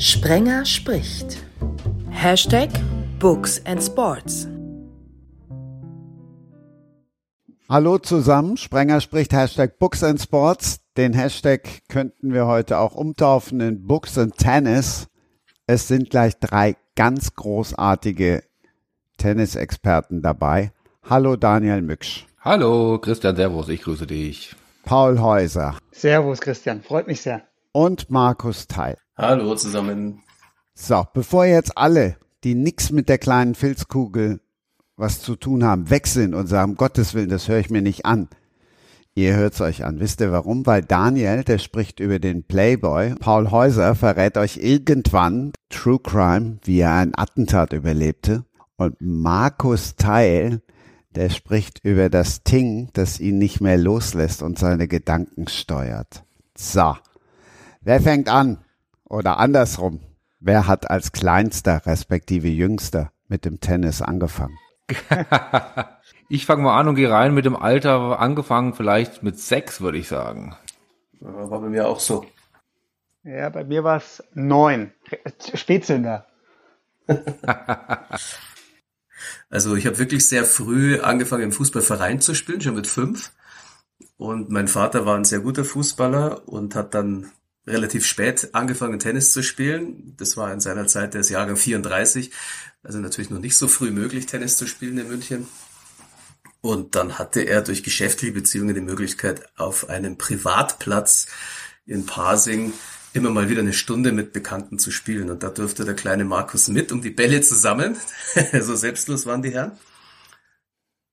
Sprenger spricht. Hashtag Books and Sports. Hallo zusammen, Sprenger spricht Hashtag Books and Sports. Den Hashtag könnten wir heute auch umtaufen in Books and Tennis. Es sind gleich drei ganz großartige Tennisexperten dabei. Hallo Daniel Mücksch. Hallo Christian Servus, ich grüße dich. Paul Häuser. Servus Christian, freut mich sehr. Und Markus Teil. Hallo zusammen. So, bevor jetzt alle, die nix mit der kleinen Filzkugel was zu tun haben, weg sind und sagen, Gottes Willen, das höre ich mir nicht an. Ihr hört's euch an. Wisst ihr warum? Weil Daniel, der spricht über den Playboy. Paul Häuser verrät euch irgendwann True Crime, wie er ein Attentat überlebte. Und Markus Teil, der spricht über das Ting, das ihn nicht mehr loslässt und seine Gedanken steuert. So. Wer fängt an? Oder andersrum. Wer hat als kleinster respektive jüngster mit dem Tennis angefangen? ich fange mal an und gehe rein mit dem Alter angefangen, vielleicht mit sechs, würde ich sagen. War bei mir auch so. Ja, bei mir war es neun. Spätzünder. also ich habe wirklich sehr früh angefangen im Fußballverein zu spielen, schon mit fünf. Und mein Vater war ein sehr guter Fußballer und hat dann relativ spät angefangen, Tennis zu spielen. Das war in seiner Zeit, der ist Jahrgang 34, also natürlich noch nicht so früh möglich, Tennis zu spielen in München. Und dann hatte er durch geschäftliche Beziehungen die Möglichkeit, auf einem Privatplatz in Pasing immer mal wieder eine Stunde mit Bekannten zu spielen. Und da durfte der kleine Markus mit um die Bälle zusammen. so selbstlos waren die Herren.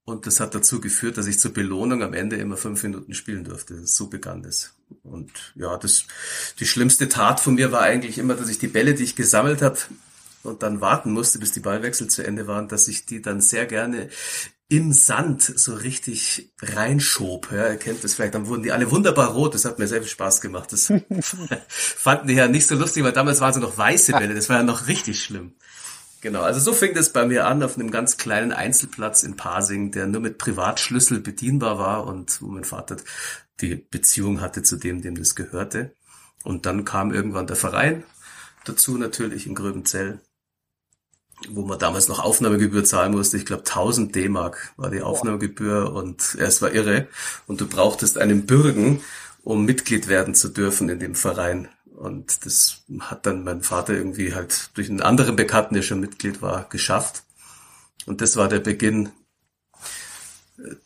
Und das hat dazu geführt, dass ich zur Belohnung am Ende immer fünf Minuten spielen durfte. So begann das. Und ja, das, die schlimmste Tat von mir war eigentlich immer, dass ich die Bälle, die ich gesammelt habe und dann warten musste, bis die Ballwechsel zu Ende waren, dass ich die dann sehr gerne im Sand so richtig reinschob. Ja, ihr kennt das vielleicht, dann wurden die alle wunderbar rot. Das hat mir sehr viel Spaß gemacht. Das fanden die ja nicht so lustig, weil damals waren sie noch weiße Bälle. Das war ja noch richtig schlimm. Genau, also so fing das bei mir an auf einem ganz kleinen Einzelplatz in Pasing, der nur mit Privatschlüssel bedienbar war und wo mein Vater die Beziehung hatte zu dem, dem das gehörte. Und dann kam irgendwann der Verein dazu natürlich in Gröbenzell, wo man damals noch Aufnahmegebühr zahlen musste. Ich glaube 1000 D-Mark war die Aufnahmegebühr und es war irre. Und du brauchtest einen Bürgen, um Mitglied werden zu dürfen in dem Verein. Und das hat dann mein Vater irgendwie halt durch einen anderen Bekannten, der schon Mitglied war, geschafft. Und das war der Beginn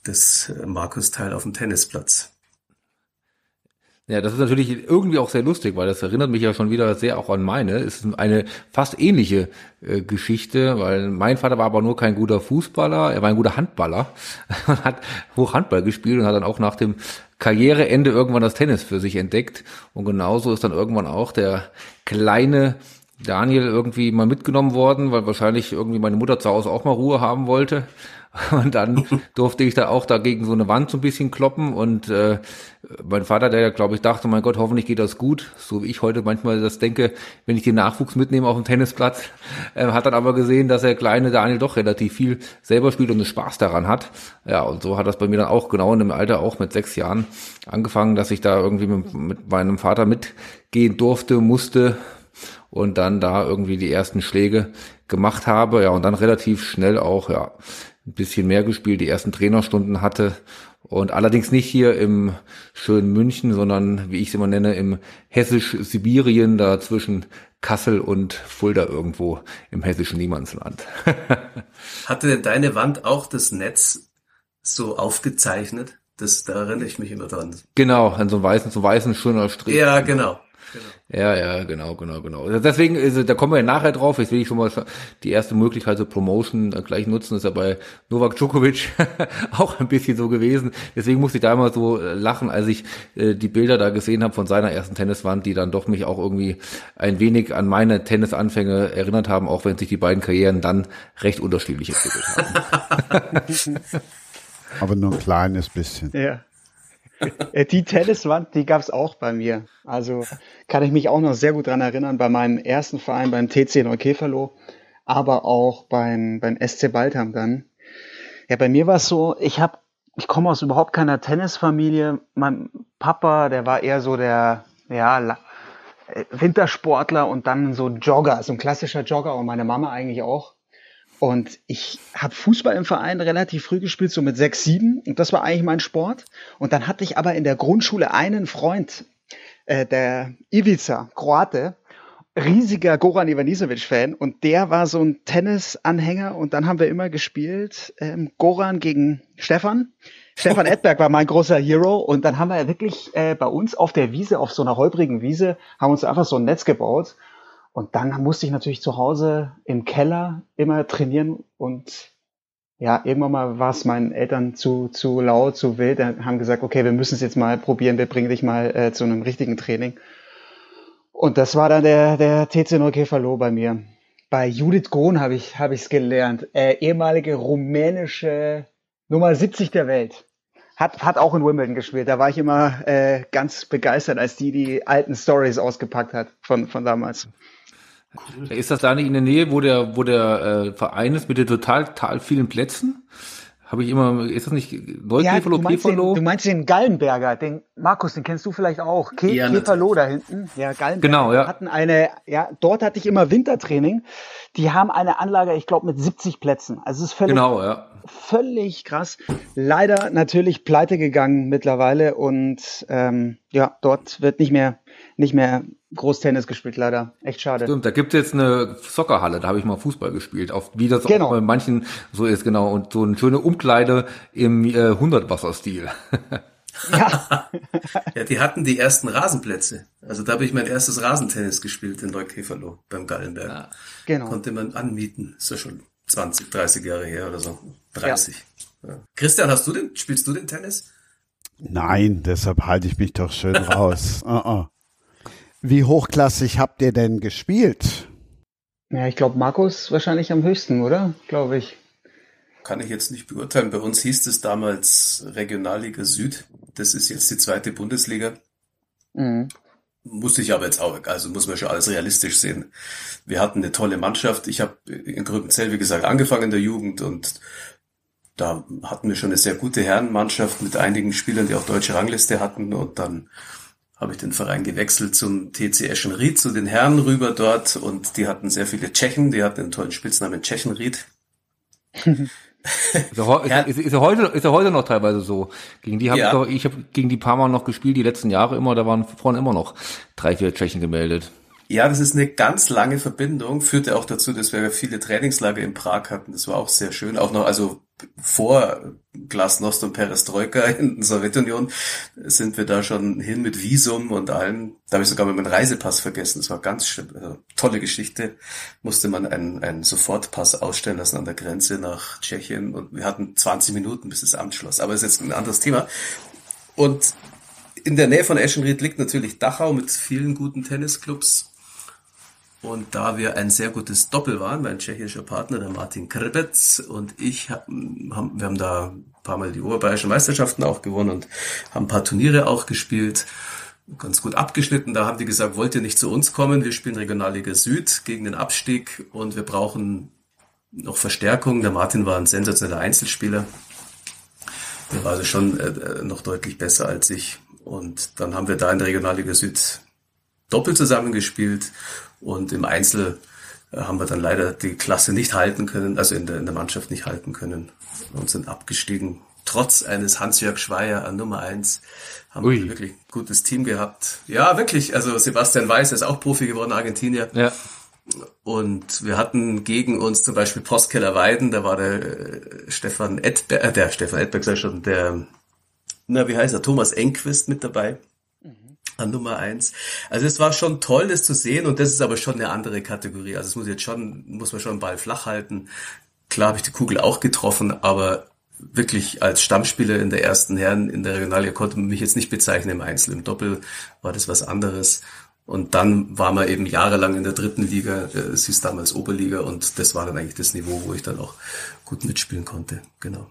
des Markus-Teil auf dem Tennisplatz. Ja, das ist natürlich irgendwie auch sehr lustig, weil das erinnert mich ja schon wieder sehr auch an meine. Es ist eine fast ähnliche äh, Geschichte, weil mein Vater war aber nur kein guter Fußballer, er war ein guter Handballer und hat hoch Handball gespielt und hat dann auch nach dem Karriereende irgendwann das Tennis für sich entdeckt. Und genauso ist dann irgendwann auch der kleine Daniel irgendwie mal mitgenommen worden, weil wahrscheinlich irgendwie meine Mutter zu Hause auch mal Ruhe haben wollte. Und dann durfte ich da auch dagegen so eine Wand so ein bisschen kloppen. Und äh, mein Vater, der glaube ich dachte, mein Gott, hoffentlich geht das gut, so wie ich heute manchmal das denke, wenn ich den Nachwuchs mitnehme auf dem Tennisplatz, äh, hat dann aber gesehen, dass der kleine Daniel doch relativ viel selber spielt und Spaß daran hat. Ja, und so hat das bei mir dann auch genau in dem Alter, auch mit sechs Jahren, angefangen, dass ich da irgendwie mit, mit meinem Vater mitgehen durfte, musste, und dann da irgendwie die ersten Schläge gemacht habe, ja, und dann relativ schnell auch, ja, ein bisschen mehr gespielt, die ersten Trainerstunden hatte und allerdings nicht hier im schönen München, sondern wie ich es immer nenne, im hessisch-Sibirien, da zwischen Kassel und Fulda irgendwo im hessischen Niemandsland. Hatte denn deine Wand auch das Netz so aufgezeichnet? Das, da erinnere ich mich immer dran. Genau, an so einem weißen, so weißen schöner Strich. Ja, genau. Ja, ja, genau, genau, genau. Deswegen, ist, da kommen wir ja nachher drauf. Jetzt will ich schon mal die erste Möglichkeit zur Promotion äh, gleich nutzen. Das ist ja bei Novak Djokovic auch ein bisschen so gewesen. Deswegen musste ich da immer so äh, lachen, als ich äh, die Bilder da gesehen habe von seiner ersten Tenniswand, die dann doch mich auch irgendwie ein wenig an meine Tennisanfänge erinnert haben, auch wenn sich die beiden Karrieren dann recht unterschiedlich entwickelt haben. Aber nur ein kleines bisschen. Ja. Äh, die Tenniswand, die gab es auch bei mir. Also kann ich mich auch noch sehr gut dran erinnern, bei meinem ersten Verein, beim TC Neukäferloh, aber auch beim, beim SC Baltham dann. Ja, bei mir war es so, ich habe, ich komme aus überhaupt keiner Tennisfamilie. Mein Papa, der war eher so der, ja, äh, Wintersportler und dann so Jogger, so ein klassischer Jogger und meine Mama eigentlich auch. Und ich habe Fußball im Verein relativ früh gespielt, so mit sechs, sieben. Und das war eigentlich mein Sport. Und dann hatte ich aber in der Grundschule einen Freund, äh, der Ivica, Kroate, riesiger Goran Ivanisevic-Fan. Und der war so ein Tennis-Anhänger. Und dann haben wir immer gespielt, ähm, Goran gegen Stefan. Stefan Edberg war mein großer Hero. Und dann haben wir wirklich äh, bei uns auf der Wiese, auf so einer holprigen Wiese, haben uns einfach so ein Netz gebaut. Und dann musste ich natürlich zu Hause im Keller immer trainieren und ja, irgendwann mal war es meinen Eltern zu, zu laut, zu wild. Die haben gesagt, okay, wir müssen es jetzt mal probieren, wir bringen dich mal äh, zu einem richtigen Training. Und das war dann der, der TC Neukäfer Loh bei mir. Bei Judith Grohn habe ich es gelernt. Äh, ehemalige rumänische Nummer 70 der Welt. Hat, hat auch in Wimbledon gespielt. Da war ich immer äh, ganz begeistert, als die die alten Stories ausgepackt hat von, von damals. Ist das da nicht in der Nähe, wo der, wo der äh, Verein ist mit den total, total vielen Plätzen? Habe ich immer, ist das nicht Neukäferlo, ja, du meinst, den, du meinst den Gallenberger, den Markus, den kennst du vielleicht auch. Ke ja, Käferlo da hinten. Ja, Gallenberger. Genau, ja. Hatten eine, ja, dort hatte ich immer Wintertraining. Die haben eine Anlage, ich glaube, mit 70 Plätzen. Also es ist völlig, genau, ja. völlig krass. Leider natürlich pleite gegangen mittlerweile und ähm, ja, dort wird nicht mehr, nicht mehr Großtennis gespielt, leider. Echt schade. Stimmt, da gibt es jetzt eine Soccerhalle, da habe ich mal Fußball gespielt, auf wie das genau. auch bei manchen so ist, genau. Und so eine schöne Umkleide im äh, 100-Wasser-Stil. Ja. ja, die hatten die ersten Rasenplätze. Also da habe ich mein erstes Rasentennis gespielt in Neukäferloh beim Gallenberg. Ja, genau. Konnte man anmieten. Ist ja schon 20, 30 Jahre her oder so. 30. Ja. Ja. Christian, hast du den, spielst du den Tennis? Nein, deshalb halte ich mich doch schön raus. uh -uh. Wie hochklassig habt ihr denn gespielt? Ja, ich glaube, Markus wahrscheinlich am höchsten, oder? Glaube ich. Kann ich jetzt nicht beurteilen. Bei uns hieß es damals Regionalliga Süd. Das ist jetzt die zweite Bundesliga. Mhm. Musste ich aber jetzt auch, also muss man schon alles realistisch sehen. Wir hatten eine tolle Mannschaft. Ich habe in Grübenzell, wie gesagt, angefangen in der Jugend und da hatten wir schon eine sehr gute Herrenmannschaft mit einigen Spielern, die auch deutsche Rangliste hatten und dann habe ich den Verein gewechselt zum TC Eschenried, zu den Herren rüber dort und die hatten sehr viele Tschechen, die hatten einen tollen Spitznamen Tschechenried. ist, er, ist, ist, er heute, ist er heute noch teilweise so. Gegen die habe ja. ich, ich habe gegen die paar Mal noch gespielt, die letzten Jahre immer, da waren vorne immer noch drei, vier Tschechen gemeldet. Ja, das ist eine ganz lange Verbindung, führte auch dazu, dass wir viele Trainingslager in Prag hatten. Das war auch sehr schön. Auch noch, also vor Glasnost und Perestroika in der Sowjetunion sind wir da schon hin mit Visum und allem. Da habe ich sogar meinen Reisepass vergessen. Das war ganz schlimm. Also, tolle Geschichte. Musste man einen, einen Sofortpass ausstellen lassen an der Grenze nach Tschechien und wir hatten 20 Minuten, bis das Amt schloss. Aber ist jetzt ein anderes Thema. Und in der Nähe von Eschenried liegt natürlich Dachau mit vielen guten Tennisclubs und da wir ein sehr gutes Doppel waren, mein tschechischer Partner, der Martin Krbec und ich, haben, wir haben da ein paar Mal die oberbayerischen Meisterschaften auch gewonnen und haben ein paar Turniere auch gespielt, ganz gut abgeschnitten. Da haben die gesagt, wollt ihr nicht zu uns kommen? Wir spielen Regionalliga Süd gegen den Abstieg und wir brauchen noch Verstärkung. Der Martin war ein sensationeller Einzelspieler. Der war also schon äh, noch deutlich besser als ich. Und dann haben wir da in der Regionalliga Süd doppelt zusammengespielt und im Einzel äh, haben wir dann leider die Klasse nicht halten können, also in der, in der Mannschaft nicht halten können und sind abgestiegen. Trotz eines Hans-Jörg Schweier an Nummer eins haben Ui. wir wirklich ein gutes Team gehabt. Ja, wirklich. Also Sebastian Weiß ist auch Profi geworden, Argentinier. Ja. Und wir hatten gegen uns zum Beispiel Postkeller Weiden, da war der äh, Stefan Edberg, äh, der Stefan Edberg sei schon, der, na, wie heißt er, Thomas Enquist mit dabei an Nummer eins. Also es war schon toll, das zu sehen und das ist aber schon eine andere Kategorie. Also es muss jetzt schon, muss man schon den Ball flach halten. Klar habe ich die Kugel auch getroffen, aber wirklich als Stammspieler in der ersten Herren in der Regionalliga konnte man mich jetzt nicht bezeichnen im Einzel. Im Doppel war das was anderes. Und dann war man eben jahrelang in der dritten Liga, äh, es hieß damals Oberliga und das war dann eigentlich das Niveau, wo ich dann auch gut mitspielen konnte. Genau.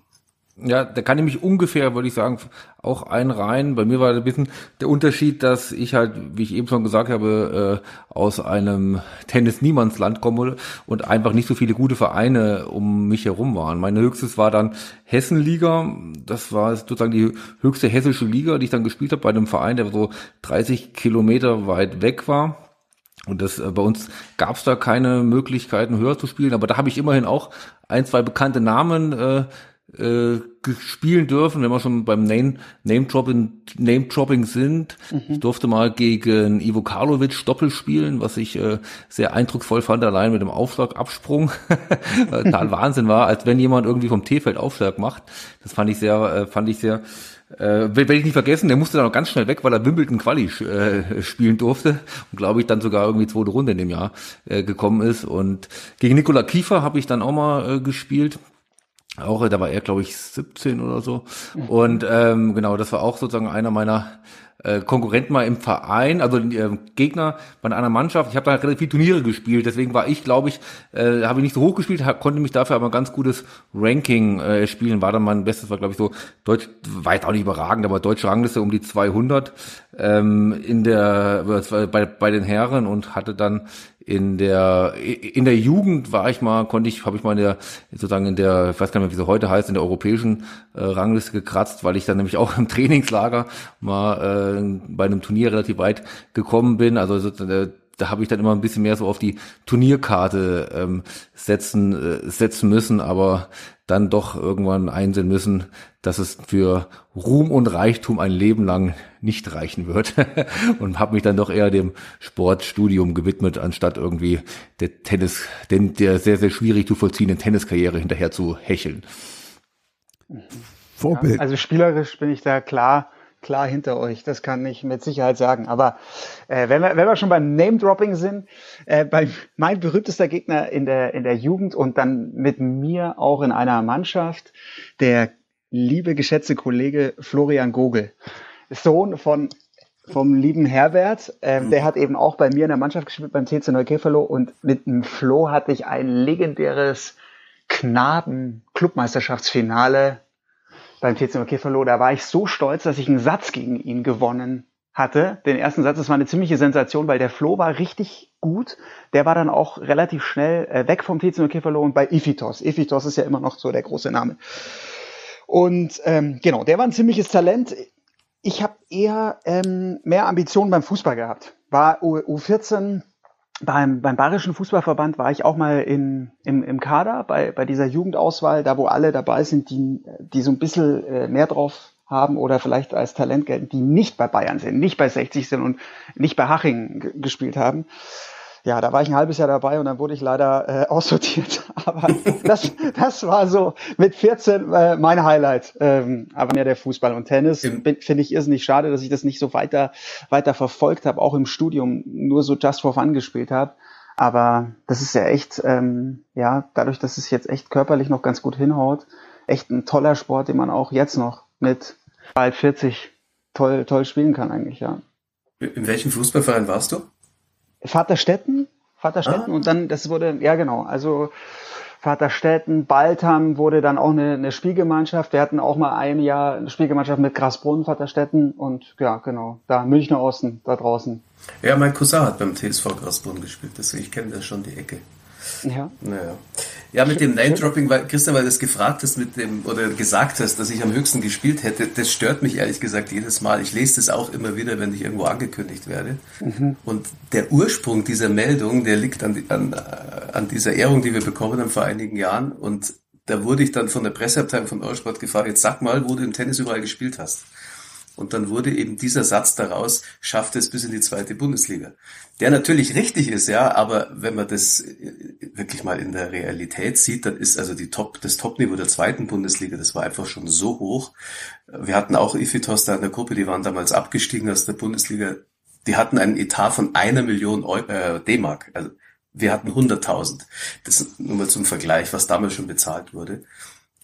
Ja, da kann ich mich ungefähr, würde ich sagen, auch einreihen. Bei mir war ein bisschen der Unterschied, dass ich halt, wie ich eben schon gesagt habe, äh, aus einem Tennis-Niemandsland komme und einfach nicht so viele gute Vereine um mich herum waren. Meine höchstes war dann Hessenliga. Das war sozusagen die höchste hessische Liga, die ich dann gespielt habe bei einem Verein, der so 30 Kilometer weit weg war. Und das äh, bei uns gab es da keine Möglichkeiten, höher zu spielen, aber da habe ich immerhin auch ein, zwei bekannte Namen äh, äh, spielen dürfen, wenn wir schon beim Name, Name Dropping, Name Dropping sind. Mhm. Ich durfte mal gegen Ivo Karlovic Doppel spielen, was ich äh, sehr eindrucksvoll fand, allein mit dem Aufschlagabsprung. Total Wahnsinn war, als wenn jemand irgendwie vom T-Feld Aufschlag macht. Das fand ich sehr, äh, fand ich sehr äh, werde ich nicht vergessen, der musste dann auch ganz schnell weg, weil er Wimbledon Quali äh, spielen durfte und glaube ich dann sogar irgendwie zweite Runde in dem Jahr äh, gekommen ist. Und gegen Nikola Kiefer habe ich dann auch mal äh, gespielt. Auch, da war er, glaube ich, 17 oder so. Und ähm, genau, das war auch sozusagen einer meiner äh, Konkurrenten mal im Verein, also äh, Gegner bei einer Mannschaft. Ich habe da relativ viele Turniere gespielt, deswegen war ich, glaube ich, äh, habe ich nicht so hoch gespielt, hab, konnte mich dafür aber ein ganz gutes Ranking äh, spielen. War dann mein Bestes, war glaube ich so Deutsch, jetzt auch nicht überragend, aber deutsche Rangliste um die 200 ähm, in der bei, bei den Herren und hatte dann in der in der Jugend war ich mal konnte ich habe ich mal in der sozusagen in der ich weiß gar nicht mehr wie sie heute heißt in der europäischen äh, Rangliste gekratzt weil ich dann nämlich auch im Trainingslager mal äh, bei einem Turnier relativ weit gekommen bin. Also äh, da habe ich dann immer ein bisschen mehr so auf die Turnierkarte ähm, setzen äh, setzen müssen aber dann doch irgendwann einsehen müssen, dass es für Ruhm und Reichtum ein Leben lang nicht reichen wird und habe mich dann doch eher dem Sportstudium gewidmet, anstatt irgendwie der Tennis, denn der sehr, sehr schwierig zu vollziehenden Tenniskarriere hinterher zu hecheln. Vorbild. Ja, also spielerisch bin ich da klar klar hinter euch, das kann ich mit Sicherheit sagen. Aber äh, wenn, wir, wenn wir schon beim Name-Dropping sind, äh, bei, mein berühmtester Gegner in der, in der Jugend und dann mit mir auch in einer Mannschaft, der liebe, geschätzte Kollege Florian Gogel, Sohn von vom lieben Herbert, ähm, der hat eben auch bei mir in der Mannschaft gespielt beim TC Neukäferloh und mit dem Flo hatte ich ein legendäres Knaben-Clubmeisterschaftsfinale beim TC Käferloh, da war ich so stolz, dass ich einen Satz gegen ihn gewonnen hatte. Den ersten Satz, das war eine ziemliche Sensation, weil der Flo war richtig gut. Der war dann auch relativ schnell äh, weg vom TC Käferloh und bei Iphitos. Iphitos ist ja immer noch so der große Name. Und ähm, genau, der war ein ziemliches Talent. Ich habe eher ähm, mehr Ambitionen beim Fußball gehabt. War U U14 beim, beim Bayerischen Fußballverband war ich auch mal in, im, im Kader bei, bei dieser Jugendauswahl, da wo alle dabei sind, die, die so ein bisschen äh, mehr drauf haben oder vielleicht als Talent gelten, die nicht bei Bayern sind, nicht bei 60 sind und nicht bei Haching gespielt haben ja, da war ich ein halbes Jahr dabei und dann wurde ich leider äh, aussortiert. Aber das, das war so mit 14 äh, mein Highlight. Ähm, aber mehr der Fußball und Tennis finde ich irrsinnig schade, dass ich das nicht so weiter weiter verfolgt habe, auch im Studium nur so just for fun gespielt habe. Aber das ist ja echt, ähm, ja, dadurch, dass es jetzt echt körperlich noch ganz gut hinhaut, echt ein toller Sport, den man auch jetzt noch mit bald 40 toll, toll spielen kann eigentlich, ja. In welchem Fußballverein warst du? Vaterstetten, Vaterstetten ah. und dann, das wurde, ja genau, also Vaterstetten, Baltham wurde dann auch eine, eine Spielgemeinschaft. Wir hatten auch mal ein Jahr eine Spielgemeinschaft mit Grasbrunn, Vaterstetten und ja, genau, da Münchner Osten, da draußen. Ja, mein Cousin hat beim TSV Grasbrunn gespielt, deswegen ich kenne das schon die Ecke. Ja. Naja. Ja, mit dem Name-Dropping, weil Christian, weil du das gefragt hast mit dem, oder gesagt hast, dass ich am höchsten gespielt hätte, das stört mich ehrlich gesagt jedes Mal. Ich lese das auch immer wieder, wenn ich irgendwo angekündigt werde. Mhm. Und der Ursprung dieser Meldung, der liegt an, an, an dieser Ehrung, die wir bekommen haben vor einigen Jahren. Und da wurde ich dann von der Presseabteilung von Eurosport gefragt, jetzt sag mal, wo du im Tennis überall gespielt hast. Und dann wurde eben dieser Satz daraus, schafft es bis in die zweite Bundesliga. Der natürlich richtig ist, ja, aber wenn man das äh, wirklich mal in der Realität sieht, dann ist also die Top, das Topniveau der zweiten Bundesliga, das war einfach schon so hoch. Wir hatten auch Ifitos da in der Gruppe, die waren damals abgestiegen aus der Bundesliga. Die hatten einen Etat von einer Million äh, D-Mark. Also wir hatten 100.000. Das nur mal zum Vergleich, was damals schon bezahlt wurde.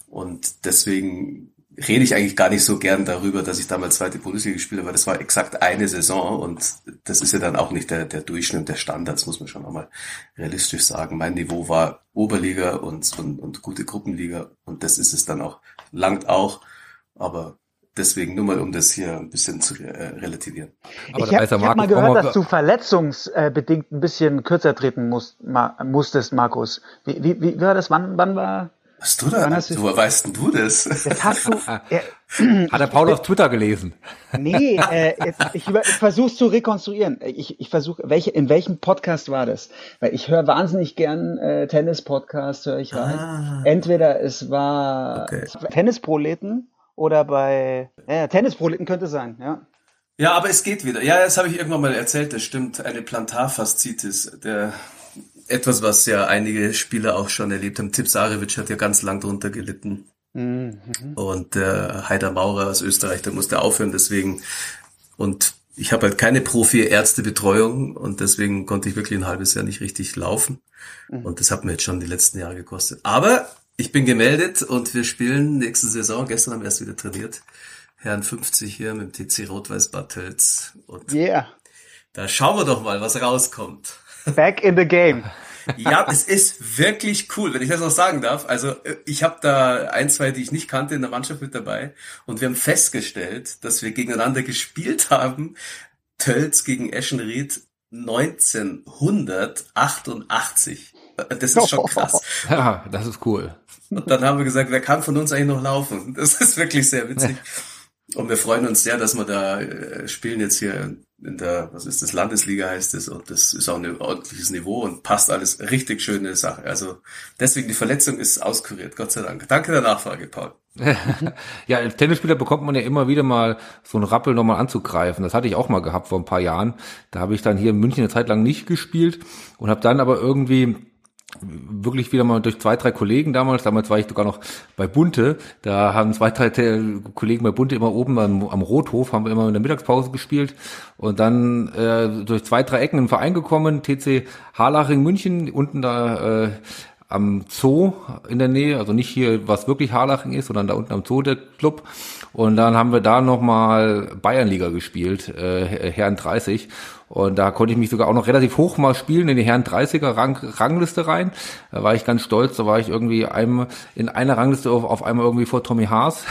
Und deswegen rede ich eigentlich gar nicht so gern darüber, dass ich damals zweite Bundesliga gespielt habe, weil das war exakt eine Saison und das ist ja dann auch nicht der, der Durchschnitt der Standards, muss man schon einmal realistisch sagen. Mein Niveau war Oberliga und, und, und gute Gruppenliga und das ist es dann auch, langt auch, aber deswegen nur mal, um das hier ein bisschen zu äh, relativieren. Aber ich habe hab mal gehört, dass du verletzungsbedingt ein bisschen kürzer treten musst, ma, musstest, Markus. Wie, wie, wie war das? Wann, wann war Was du da? Wann hast du- Woher weißt denn du das? Das hast du. Äh, Hat der Paul auf Twitter gelesen? nee, äh, jetzt, ich, über- ich versuche es zu rekonstruieren. Ich, ich versuche, welche, in welchem Podcast war das? Weil ich höre wahnsinnig gern äh, Tennis-Podcast, höre ich rein. Ah. Entweder es war, Okay. es war Tennisproleten oder bei äh, Tennisproleten könnte sein, ja. Ja, aber es geht wieder. Ja, das habe ich irgendwann mal erzählt, das stimmt. Eine Plantarfaszitis, der etwas, was ja einige Spieler auch schon erlebt haben. Tip Sarevic hat ja ganz lang drunter gelitten. Mhm. Und der Heider Maurer aus Österreich, der musste aufhören, deswegen. Und ich habe halt keine Profi-Ärztebetreuung und deswegen konnte ich wirklich ein halbes Jahr nicht richtig laufen. Und das hat mir jetzt schon die letzten Jahre gekostet. Aber ich bin gemeldet und wir spielen nächste Saison. Gestern haben wir erst wieder trainiert. Herrn 50 hier mit dem TC Rot-Weiß Bad Tölz. Und Yeah. da schauen wir doch mal, was rauskommt. Back in the game. Ja, es ist wirklich cool, wenn ich das noch sagen darf. Also äh, ich habe da ein, zwei, die ich nicht kannte, in der Mannschaft mit dabei. Und wir haben festgestellt, dass wir gegeneinander gespielt haben. Tölz gegen Eschenried 1988. Das ist schon krass. Ja, das ist cool. Und dann haben wir gesagt, wer kann von uns eigentlich noch laufen? Das ist wirklich sehr witzig. Und wir freuen uns sehr, dass wir da äh, spielen jetzt hier in der, was ist das, Landesliga heißt es. Und das ist auch ein ordentliches Niveau und passt alles richtig schöne Sache. Also deswegen die Verletzung ist auskuriert, Gott sei Dank. Danke der Nachfrage, Paul. Ja, als Tennisspieler bekommt man ja immer wieder mal so einen Rappel nochmal anzugreifen. Das hatte ich auch mal gehabt vor ein paar Jahren. Da habe ich dann hier in München eine Zeit lang nicht gespielt und habe dann aber irgendwie wirklich wieder mal durch zwei, drei Kollegen damals, damals war ich sogar noch bei Bunte, da haben zwei, drei Kollegen bei Bunte immer oben am, am Rothof, haben wir immer in der Mittagspause gespielt. Und dann äh, durch zwei, drei Ecken den Verein gekommen, TC Harlaching München, unten da äh, am Zoo in der Nähe, also nicht hier, was wirklich Harlaching ist, sondern da unten am Zoo der Club. Und dann haben wir da nochmal Bayernliga gespielt, äh, Herren 30. Und da konnte ich mich sogar auch noch relativ hoch mal spielen in die Herren 30er Rang, Rangliste rein. Da war ich ganz stolz, da war ich irgendwie einem, in einer Rangliste auf, auf einmal irgendwie vor Tommy Haas.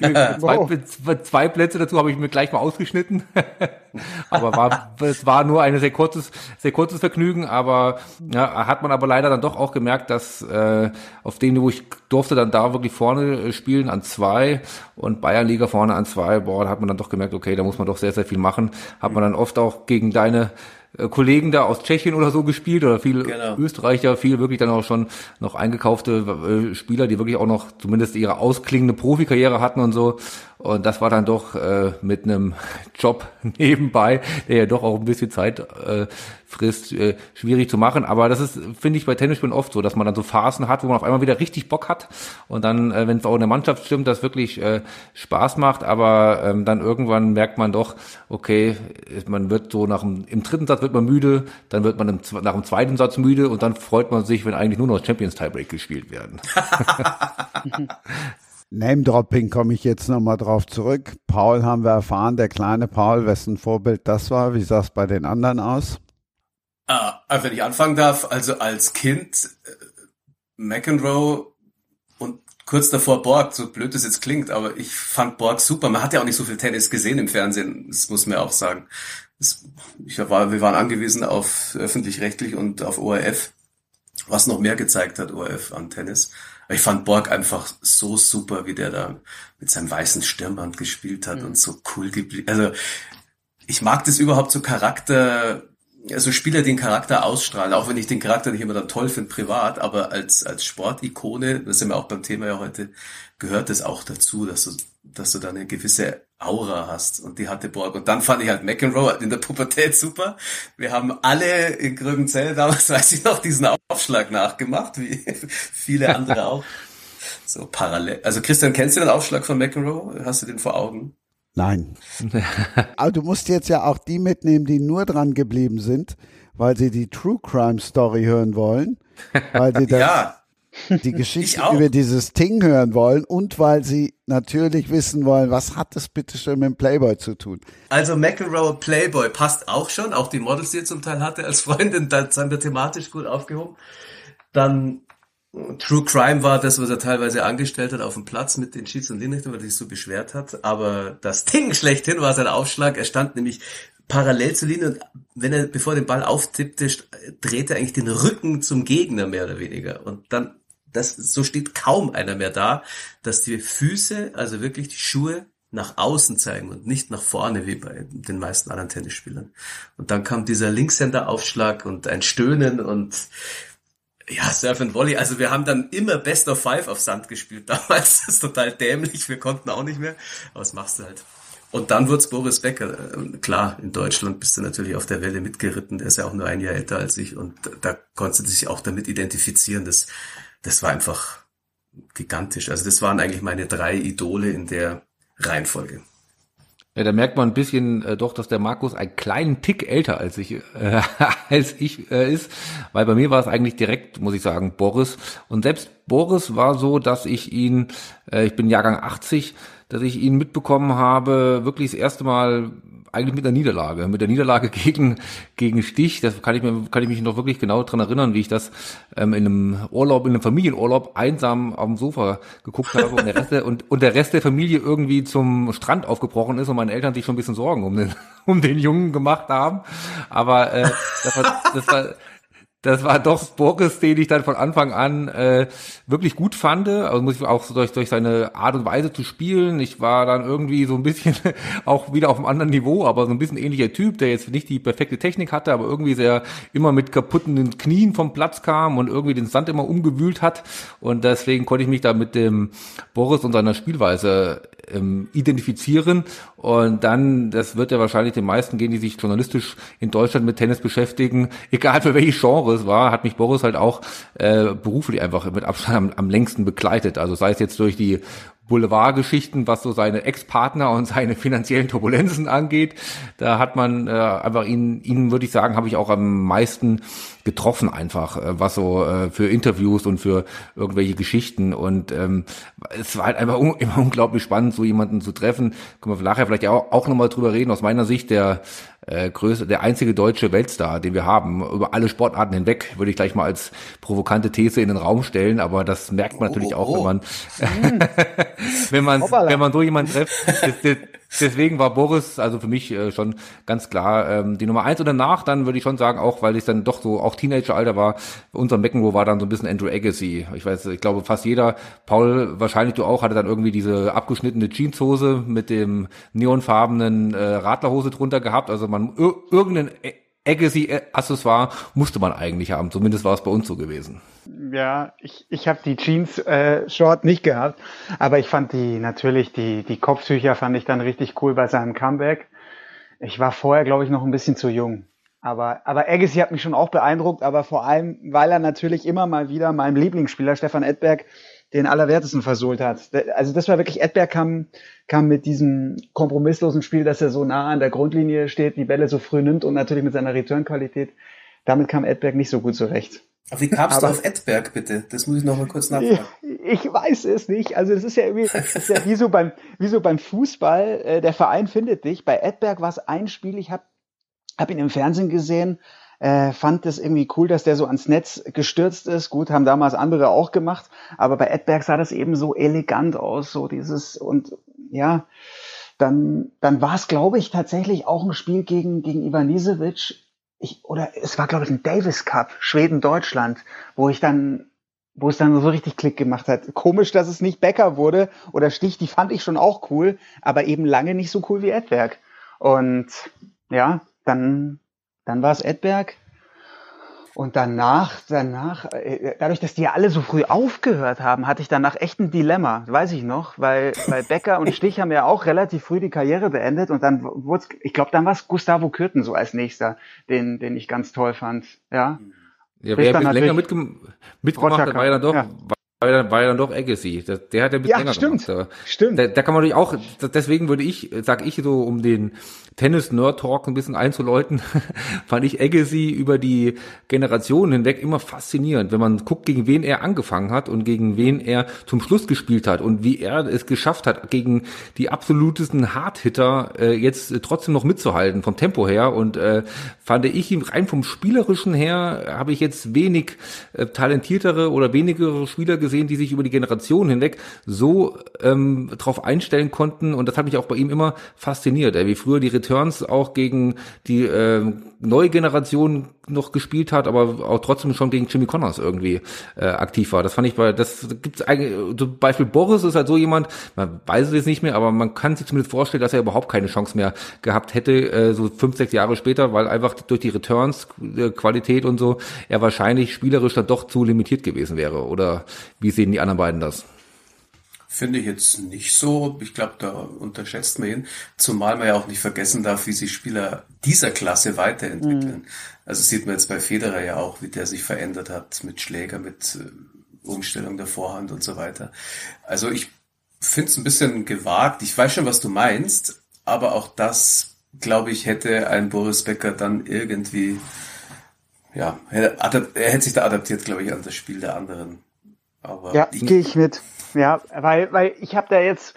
zwei, zwei Plätze dazu habe ich mir gleich mal ausgeschnitten. aber war, es war nur ein sehr kurzes, sehr kurzes Vergnügen, aber ja, hat man aber leider dann doch auch gemerkt, dass äh, auf dem Niveau, ich durfte dann da wirklich vorne spielen an zwei und Bayernliga vorne an zwei, boah, da hat man dann doch gemerkt, okay, da muss man doch sehr, sehr viel machen. Hat man dann oft auch gegen deine äh, Kollegen da aus Tschechien oder so gespielt oder viele Genau. Österreicher, viel wirklich dann auch schon noch eingekaufte äh, Spieler, die wirklich auch noch zumindest ihre ausklingende Profikarriere hatten und so. Und das war dann doch äh, mit einem Job nebenbei, der ja doch auch ein bisschen Zeit äh, frisst, äh, schwierig zu machen. Aber das ist, finde ich, bei Tennisspielen oft so, dass man dann so Phasen hat, wo man auf einmal wieder richtig Bock hat. Und dann, äh, wenn es auch in der Mannschaft stimmt, das wirklich äh, Spaß macht. Aber ähm, dann irgendwann merkt man doch, okay, man wird so nach dem, im dritten Satz wird man müde, dann wird man im, nach dem zweiten Satz müde und dann freut man sich, wenn eigentlich nur noch Champions Tiebreak gespielt werden. Name-Dropping komme ich jetzt nochmal drauf zurück. Paul haben wir erfahren, der kleine Paul, wessen Vorbild das war. Wie sah es bei den anderen aus? Ah, also wenn ich anfangen darf, also als Kind äh, McEnroe und kurz davor Borg, so blöd es jetzt klingt, aber ich fand Borg super. Man hat ja auch nicht so viel Tennis gesehen im Fernsehen, das muss man ja auch sagen. Das, ich war, wir waren angewiesen auf öffentlich-rechtlich und auf ORF, was noch mehr gezeigt hat, ORF an Tennis. Aber ich fand Borg einfach so super, wie der da mit seinem weißen Stirnband gespielt hat und so cool geblieben. Also ich mag das überhaupt so Charakter, also Spieler, die den Charakter ausstrahlen, auch wenn ich den Charakter nicht immer dann toll finde privat, aber als, als Sportikone, das sind wir auch beim Thema ja heute, gehört es auch dazu, dass du, dass du da eine gewisse Aura hast und die hatte Borg. Und dann fand ich halt McEnroe in der Pubertät super. Wir haben alle in Gröbenzell damals, weiß ich noch, diesen Aufschlag nachgemacht, wie viele andere auch. So parallel. Also Christian, kennst du den Aufschlag von McEnroe? Hast du den vor Augen? Nein. Aber du musst jetzt ja auch die mitnehmen, die nur dran geblieben sind, weil sie die True Crime Story hören wollen, weil sie das, Ja, die Geschichte über dieses Ting hören wollen und weil sie natürlich wissen wollen, was hat das bitte schön mit dem Playboy zu tun? Also McEnroe Playboy passt auch schon, auch die Models, die er zum Teil hatte als Freundin, da sind wir thematisch gut aufgehoben. Dann True Crime war das, was er teilweise angestellt hat auf dem Platz mit den Cheats und Linechten, weil er sich so beschwert hat. Aber das Ding schlechthin war sein Aufschlag. Er stand nämlich parallel zur Linie und wenn er, bevor er den Ball auftippte, drehte er eigentlich den Rücken zum Gegner mehr oder weniger. Und dann das, so steht kaum einer mehr da, dass die Füße, also wirklich die Schuhe nach außen zeigen und nicht nach vorne wie bei den meisten anderen Tennisspielern. Und dann kam dieser Linkshänder-Aufschlag und ein Stöhnen und ja, Surf and Volley. Also wir haben dann immer Best of Five auf Sand gespielt damals. Das ist total dämlich. Wir konnten auch nicht mehr. Aber was machst du halt? Und dann wurde Boris Becker. Ähm, klar, in Deutschland bist du natürlich auf der Welle mitgeritten. Der ist ja auch nur ein Jahr älter als ich. Und da konntest du dich auch damit identifizieren. Das, das war einfach gigantisch. Also das waren eigentlich meine drei Idole in der Reihenfolge. Ja, da merkt man ein bisschen äh, doch, dass der Markus einen kleinen Tick älter als ich, äh, als ich äh, ist, weil bei mir war es eigentlich direkt, muss ich sagen, Boris. Und selbst Boris war so, dass ich ihn, äh, ich bin Jahrgang 80, dass ich ihn mitbekommen habe, wirklich das erste Mal eigentlich mit der Niederlage, mit der Niederlage gegen gegen Stich. Das kann ich mir kann ich mich noch wirklich genau dran erinnern, wie ich das ähm, in einem Urlaub, in einem Familienurlaub einsam dem Sofa geguckt habe und der Rest der, und, und der Rest der Familie irgendwie zum Strand aufgebrochen ist und meine Eltern sich schon ein bisschen Sorgen um den um den Jungen gemacht haben. Aber äh, das war, das war das war doch Boris, den ich dann von Anfang an äh, wirklich gut fand. Also muss ich auch durch, durch seine Art und Weise zu spielen. Ich war dann irgendwie so ein bisschen auch wieder auf einem anderen Niveau, aber so ein bisschen ähnlicher Typ, der jetzt nicht die perfekte Technik hatte, aber irgendwie sehr immer mit kaputten Knien vom Platz kam und irgendwie den Sand immer umgewühlt hat. Und deswegen konnte ich mich da mit dem Boris und seiner Spielweise ähm, identifizieren. Und dann, das wird ja wahrscheinlich den meisten gehen, die sich journalistisch in Deutschland mit Tennis beschäftigen, egal für welche Genre es war, hat mich Boris halt auch äh, beruflich einfach mit Abstand am, am längsten begleitet. Also sei es jetzt durch die Boulevardgeschichten, was so seine Ex-Partner und seine finanziellen Turbulenzen angeht. Da hat man äh, einfach ihn, ihn würde ich sagen, habe ich auch am meisten getroffen einfach, äh, was so äh, für Interviews und für irgendwelche Geschichten und ähm, es war halt einfach un immer unglaublich spannend, so jemanden zu treffen. Können wir nachher vielleicht auch, auch nochmal drüber reden. Aus meiner Sicht der äh, größte, der einzige deutsche Weltstar, den wir haben, über alle Sportarten hinweg, würde ich gleich mal als provokante These in den Raum stellen, aber das merkt man natürlich oh, oh, auch, wenn man, wenn man, wenn man so jemanden trifft. Deswegen war Boris also für mich äh, schon ganz klar ähm, die Nummer eins. Und danach dann würde ich schon sagen, auch weil ich dann doch so auch Teenageralter war, unser McEnroe war dann so ein bisschen Andrew Agassi. Ich weiß, ich glaube fast jeder, Paul, wahrscheinlich du auch, hatte dann irgendwie diese abgeschnittene Jeanshose mit dem neonfarbenen äh, Radlerhose drunter gehabt. Also man irgendeinen Agassi-Accessoire musste man eigentlich haben. Zumindest war es bei uns so gewesen. Ja, ich, ich habe die Jeans äh, Short nicht gehabt, aber ich fand die natürlich, die, die Kopftücher fand ich dann richtig cool bei seinem Comeback. Ich war vorher, glaube ich, noch ein bisschen zu jung. Aber, aber Agassi hat mich schon auch beeindruckt, aber vor allem, weil er natürlich immer mal wieder meinem Lieblingsspieler Stefan Edberg den Allerwertesten versohlt hat. Also das war wirklich, Edberg kam, kam mit diesem kompromisslosen Spiel, dass er so nah an der Grundlinie steht, die Bälle so früh nimmt und natürlich mit seiner Returnqualität. Damit kam Edberg nicht so gut zurecht. Aber wie kamst du auf Edberg bitte? Das muss ich noch mal kurz nachfragen. Ich, ich weiß es nicht. Also das ist ja irgendwie, ist ja wie so beim, wie so beim Fußball. Äh, der Verein findet dich. Bei Edberg war es ein Spiel. Ich habe hab ihn im Fernsehen gesehen äh, fand es irgendwie cool, dass der so ans Netz gestürzt ist. Gut, haben damals andere auch gemacht, aber bei Edberg sah das eben so elegant aus, so dieses und ja, dann dann war es, glaube ich, tatsächlich auch ein Spiel gegen gegen Ivanisevic. Ich, oder es war, glaube ich, ein Davis Cup, Schweden-Deutschland, wo ich dann wo es dann so richtig Klick gemacht hat. Komisch, dass es nicht Becker wurde oder Stich, die fand ich schon auch cool, aber eben lange nicht so cool wie Edberg. Und ja, dann dann war es Edberg. Und danach, danach, äh, dadurch, dass die ja alle so früh aufgehört haben, hatte ich danach echt ein Dilemma, weiß ich noch, weil, weil Becker und Stich haben ja auch relativ früh die Karriere beendet und dann wurde ich glaube, dann war es Gustavo Kürten so als nächster, den, den ich ganz toll fand, ja. Ja, wer länger mitgem mitgemacht hat, war ja dann doch, ja war ja, war ja dann doch Agassi. Der, der hat ja ein bisschen ja, länger stimmt, gemacht. Stimmt. Da, da kann man natürlich auch, deswegen würde ich, sag ich so, um den Tennis-Nerd-Talk ein bisschen einzuläuten, fand ich Agassi über die Generationen hinweg immer faszinierend, wenn man guckt, gegen wen er angefangen hat und gegen wen er zum Schluss gespielt hat und wie er es geschafft hat, gegen die absolutesten Hardhitter äh, jetzt trotzdem noch mitzuhalten, vom Tempo her. Und äh, fand ich ihn rein vom Spielerischen her, habe ich jetzt wenig äh, talentiertere oder wenigere Spieler gesehen, gesehen, die sich über die Generation hinweg so ähm, drauf einstellen konnten. Und das hat mich auch bei ihm immer fasziniert, ey, wie früher die Returns auch gegen die äh, neue Generation noch gespielt hat, aber auch trotzdem schon gegen Jimmy Connors irgendwie äh, aktiv war. Das fand ich, weil das gibt's eigentlich, zum Beispiel Boris ist halt so jemand, man weiß es jetzt nicht mehr, aber man kann sich zumindest vorstellen, dass er überhaupt keine Chance mehr gehabt hätte, äh, so fünf, sechs Jahre später, weil einfach durch die Returns, äh, und so, er wahrscheinlich spielerisch dann doch zu limitiert gewesen wäre. Oder wie sehen die anderen beiden das? Finde ich jetzt nicht so. Ich glaube, da unterschätzt man ihn. Zumal man ja auch nicht vergessen darf, wie sich Spieler dieser Klasse weiterentwickeln. Mhm. Also sieht man jetzt bei Federer ja auch, wie der sich verändert hat mit Schläger, mit äh, Umstellung der Vorhand und so weiter. Also ich finde es ein bisschen gewagt. Ich weiß schon, was du meinst, aber auch das, glaube ich, hätte ein Boris Becker dann irgendwie, ja, er hätte sich da adaptiert, glaube ich, an das Spiel der anderen. Aber ja, gehe ich mit. Ja, weil, weil ich habe da jetzt,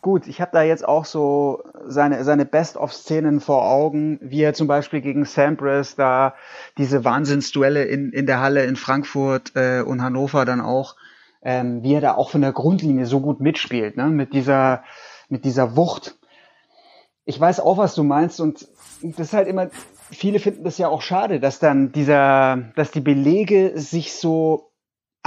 gut, ich habe da jetzt auch so seine, seine Best-of-Szenen vor Augen, wie er zum Beispiel gegen Sampras da diese Wahnsinnsduelle in, in der Halle in Frankfurt äh, und Hannover dann auch, ähm, wie er da auch von der Grundlinie so gut mitspielt, ne? mit dieser, mit dieser Wucht. Ich weiß auch, was du meinst und das ist halt immer, viele finden das ja auch schade, dass dann dieser, dass die Belege sich so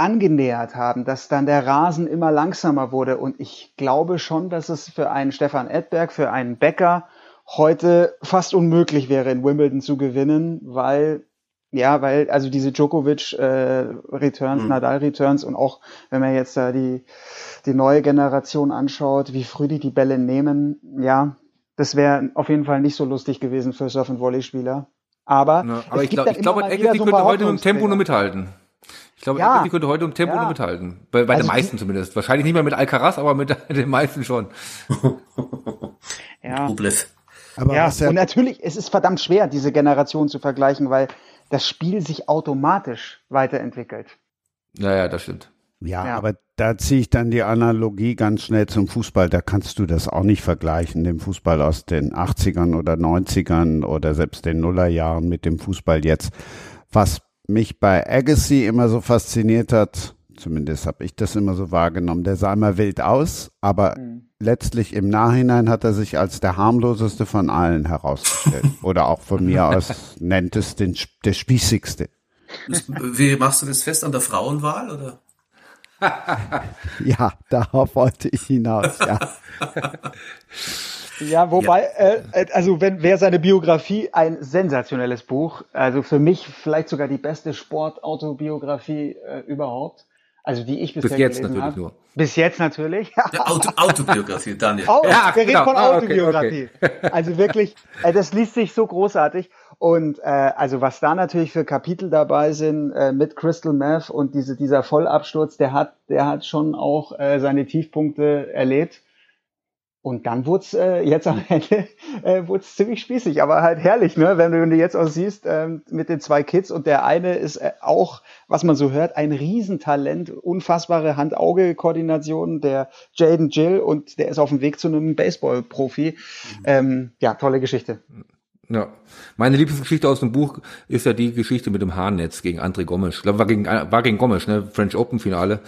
angenähert haben, dass dann der Rasen immer langsamer wurde. Und ich glaube schon, dass es für einen Stefan Edberg, für einen Bäcker heute fast unmöglich wäre, in Wimbledon zu gewinnen, weil ja, weil also diese Djokovic äh, Returns, mhm. Nadal Returns und auch wenn man jetzt da die die neue Generation anschaut, wie früh die die Bälle nehmen, ja, das wäre auf jeden Fall nicht so lustig gewesen für Surf- und Volley-Spieler. Aber, ja, aber ich glaube, ich glaube, Agassi so könnte heute mit dem Tempo nur mithalten. Ich glaube, ja. könnte heute im Tempo ja. nur mithalten. Bei, bei also den meisten zumindest. Wahrscheinlich nicht mehr mit Alcaraz, aber mit den meisten schon. ja. Rublev. Aber ja, ja, und natürlich, es ist verdammt schwer, diese Generation zu vergleichen, weil das Spiel sich automatisch weiterentwickelt. Naja, das stimmt. Ja, ja, aber da ziehe ich dann die Analogie ganz schnell zum Fußball. Da kannst du das auch nicht vergleichen, dem Fußball aus den 80ern oder 90ern oder selbst den Nullerjahren mit dem Fußball jetzt. Was mich bei Agassi immer so fasziniert hat, zumindest habe ich das immer so wahrgenommen, der sah immer wild aus, aber mhm. letztlich im Nachhinein hat er sich als der harmloseste von allen herausgestellt. Oder auch von mir aus nennt es den, der spießigste. Wie machst du das fest an der Frauenwahl, oder? ja, darauf wollte ich hinaus, ja. Ja, wobei, ja. Äh, äh, also wenn wer seine Biografie ein sensationelles Buch, also für mich vielleicht sogar die beste Sportautobiografie äh, überhaupt, also die ich bisher Bis jetzt gelesen natürlich nur. Bis jetzt natürlich. Ja, Auto, Autobiografie, Daniel. Oh, ja, wir genau. reden von ah, Autobiografie. Okay, okay. Also wirklich, äh, das liest sich so großartig. Und äh, also was da natürlich für Kapitel dabei sind äh, mit Crystal Meth und diese, dieser Vollabsturz, der hat, der hat schon auch äh, seine Tiefpunkte erlebt. Und dann wurde es äh, jetzt am Ende äh, wurde ziemlich spießig, aber halt herrlich, ne? Wenn du, wenn du jetzt auch siehst ähm, mit den zwei Kids und der eine ist äh, auch, was man so hört, ein Riesentalent, unfassbare Hand-Auge-Koordination, der Jaden Jill und der ist auf dem Weg zu einem Baseball-Profi. Mhm. Ähm, ja, tolle Geschichte. Ja. Meine Lieblingsgeschichte aus dem Buch ist ja die Geschichte mit dem Haarnetz gegen André Gomes. Ich glaube, war gegen, war gegen Gomes, ne? French Open Finale,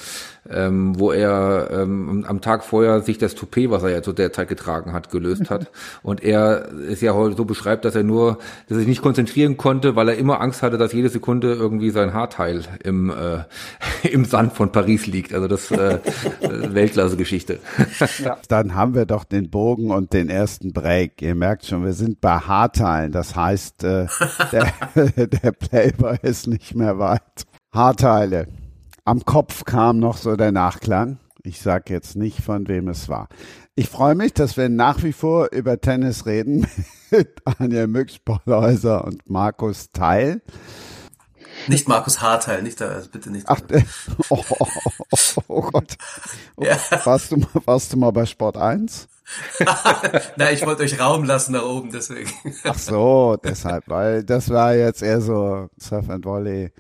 ähm, wo er ähm, am Tag vorher sich das Toupet, was er ja zu der Zeit getragen hat, gelöst hat. Und er es ja heute so beschreibt, dass er nur, dass er sich nicht konzentrieren konnte, weil er immer Angst hatte, dass jede Sekunde irgendwie sein Haarteil im, äh, im Sand von Paris liegt. Also das äh, Weltklasse-Geschichte. Ja. Dann haben wir doch den Bogen und den ersten Break. Ihr merkt schon, wir sind bei Haarteil Zahlen. Das heißt, äh, der, der Playboy ist nicht mehr weit. Haarteile. Am Kopf kam noch so der Nachklang. Ich sage jetzt nicht, von wem es war. Ich freue mich, dass wir nach wie vor über Tennis reden mit Anja Mücks-Pollhäuser und Markus Teil. Nicht Markus Haarteil, nicht da, also bitte nicht. Ach, äh, oh, oh, oh, oh, Gott. Oh, ja. warst, du, warst du mal bei Sport 1? Nein, ich wollte euch Raum lassen nach oben, deswegen. Ach so, deshalb, weil das war jetzt eher so Surf and Volley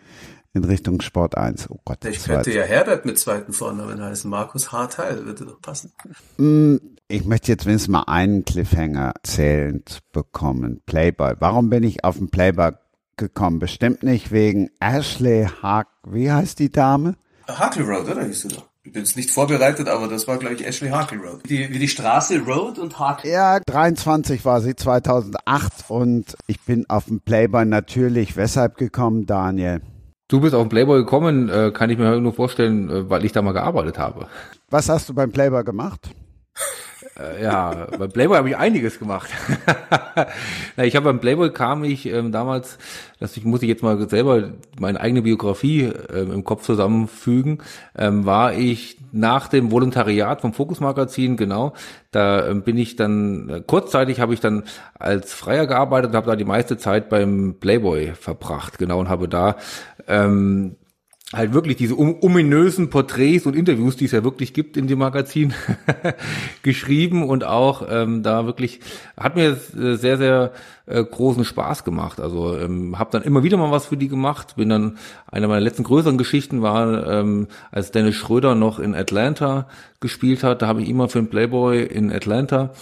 in Richtung Sport 1. Oh Gott. Ich könnte ja Herbert mit zweiten Vornamen heißen. Markus Harteil würde doch passen. Mm, ich möchte jetzt wenigstens mal einen Cliffhanger zählend bekommen. Playboy. Warum bin ich auf den Playboy gekommen? Bestimmt nicht wegen Ashley Hark. Wie heißt die Dame? Harkley Road, oder hieß sie doch? Ich bin jetzt nicht vorbereitet, aber das war, glaube ich, Ashley Harkley Road. Die, wie die Straße Road und Harkley. Ja, 23 war sie 2008 und ich bin auf den Playboy natürlich weshalb gekommen, Daniel? Du bist auf den Playboy gekommen, äh, kann ich mir nur vorstellen, äh, weil ich da mal gearbeitet habe. Was hast du beim Playboy gemacht? Äh, ja, beim Playboy habe ich einiges gemacht. Na, ich habe beim Playboy kam ich ähm, damals, das ich, muss ich jetzt mal selber meine eigene Biografie ähm, im Kopf zusammenfügen, ähm, war ich nach dem Volontariat vom Fokus Magazin, genau, da ähm, bin ich dann, äh, kurzzeitig habe ich dann als Freier gearbeitet und habe da die meiste Zeit beim Playboy verbracht, genau, und habe da ähm, halt wirklich diese ominösen Porträts und Interviews, die es ja wirklich gibt in dem Magazin, geschrieben und auch ähm, da wirklich hat mir äh, sehr sehr äh, großen Spaß gemacht. Also ähm, habe dann immer wieder mal was für die gemacht. Bin dann eine meiner letzten größeren Geschichten war, ähm, als Dennis Schröder noch in Atlanta gespielt hat. Da habe ich immer für den Playboy in Atlanta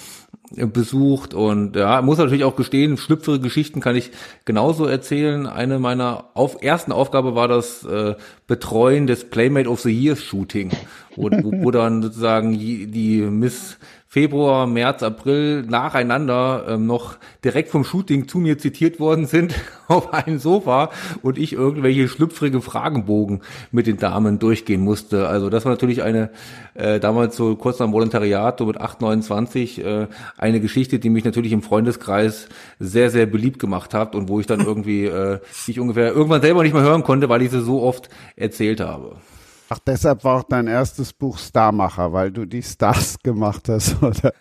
besucht und ja, muss natürlich auch gestehen, schlüpfere Geschichten kann ich genauso erzählen. Eine meiner auf, ersten Aufgabe war das äh, Betreuen des Playmate of the Year Shooting, wo, wo, wo dann sozusagen die, die Miss Februar, März, April nacheinander ähm, noch direkt vom Shooting zu mir zitiert worden sind auf einem Sofa und ich irgendwelche schlüpfrige Fragenbogen mit den Damen durchgehen musste. Also das war natürlich eine, äh, damals so kurz nach dem Volontariat, so mit 8, 29, äh, eine Geschichte, die mich natürlich im Freundeskreis sehr, sehr beliebt gemacht hat und wo ich dann irgendwie, äh, ich ungefähr irgendwann selber nicht mehr hören konnte, weil ich sie so oft erzählt habe. Ach, deshalb war auch dein erstes Buch Starmacher, weil du die Stars gemacht hast, oder?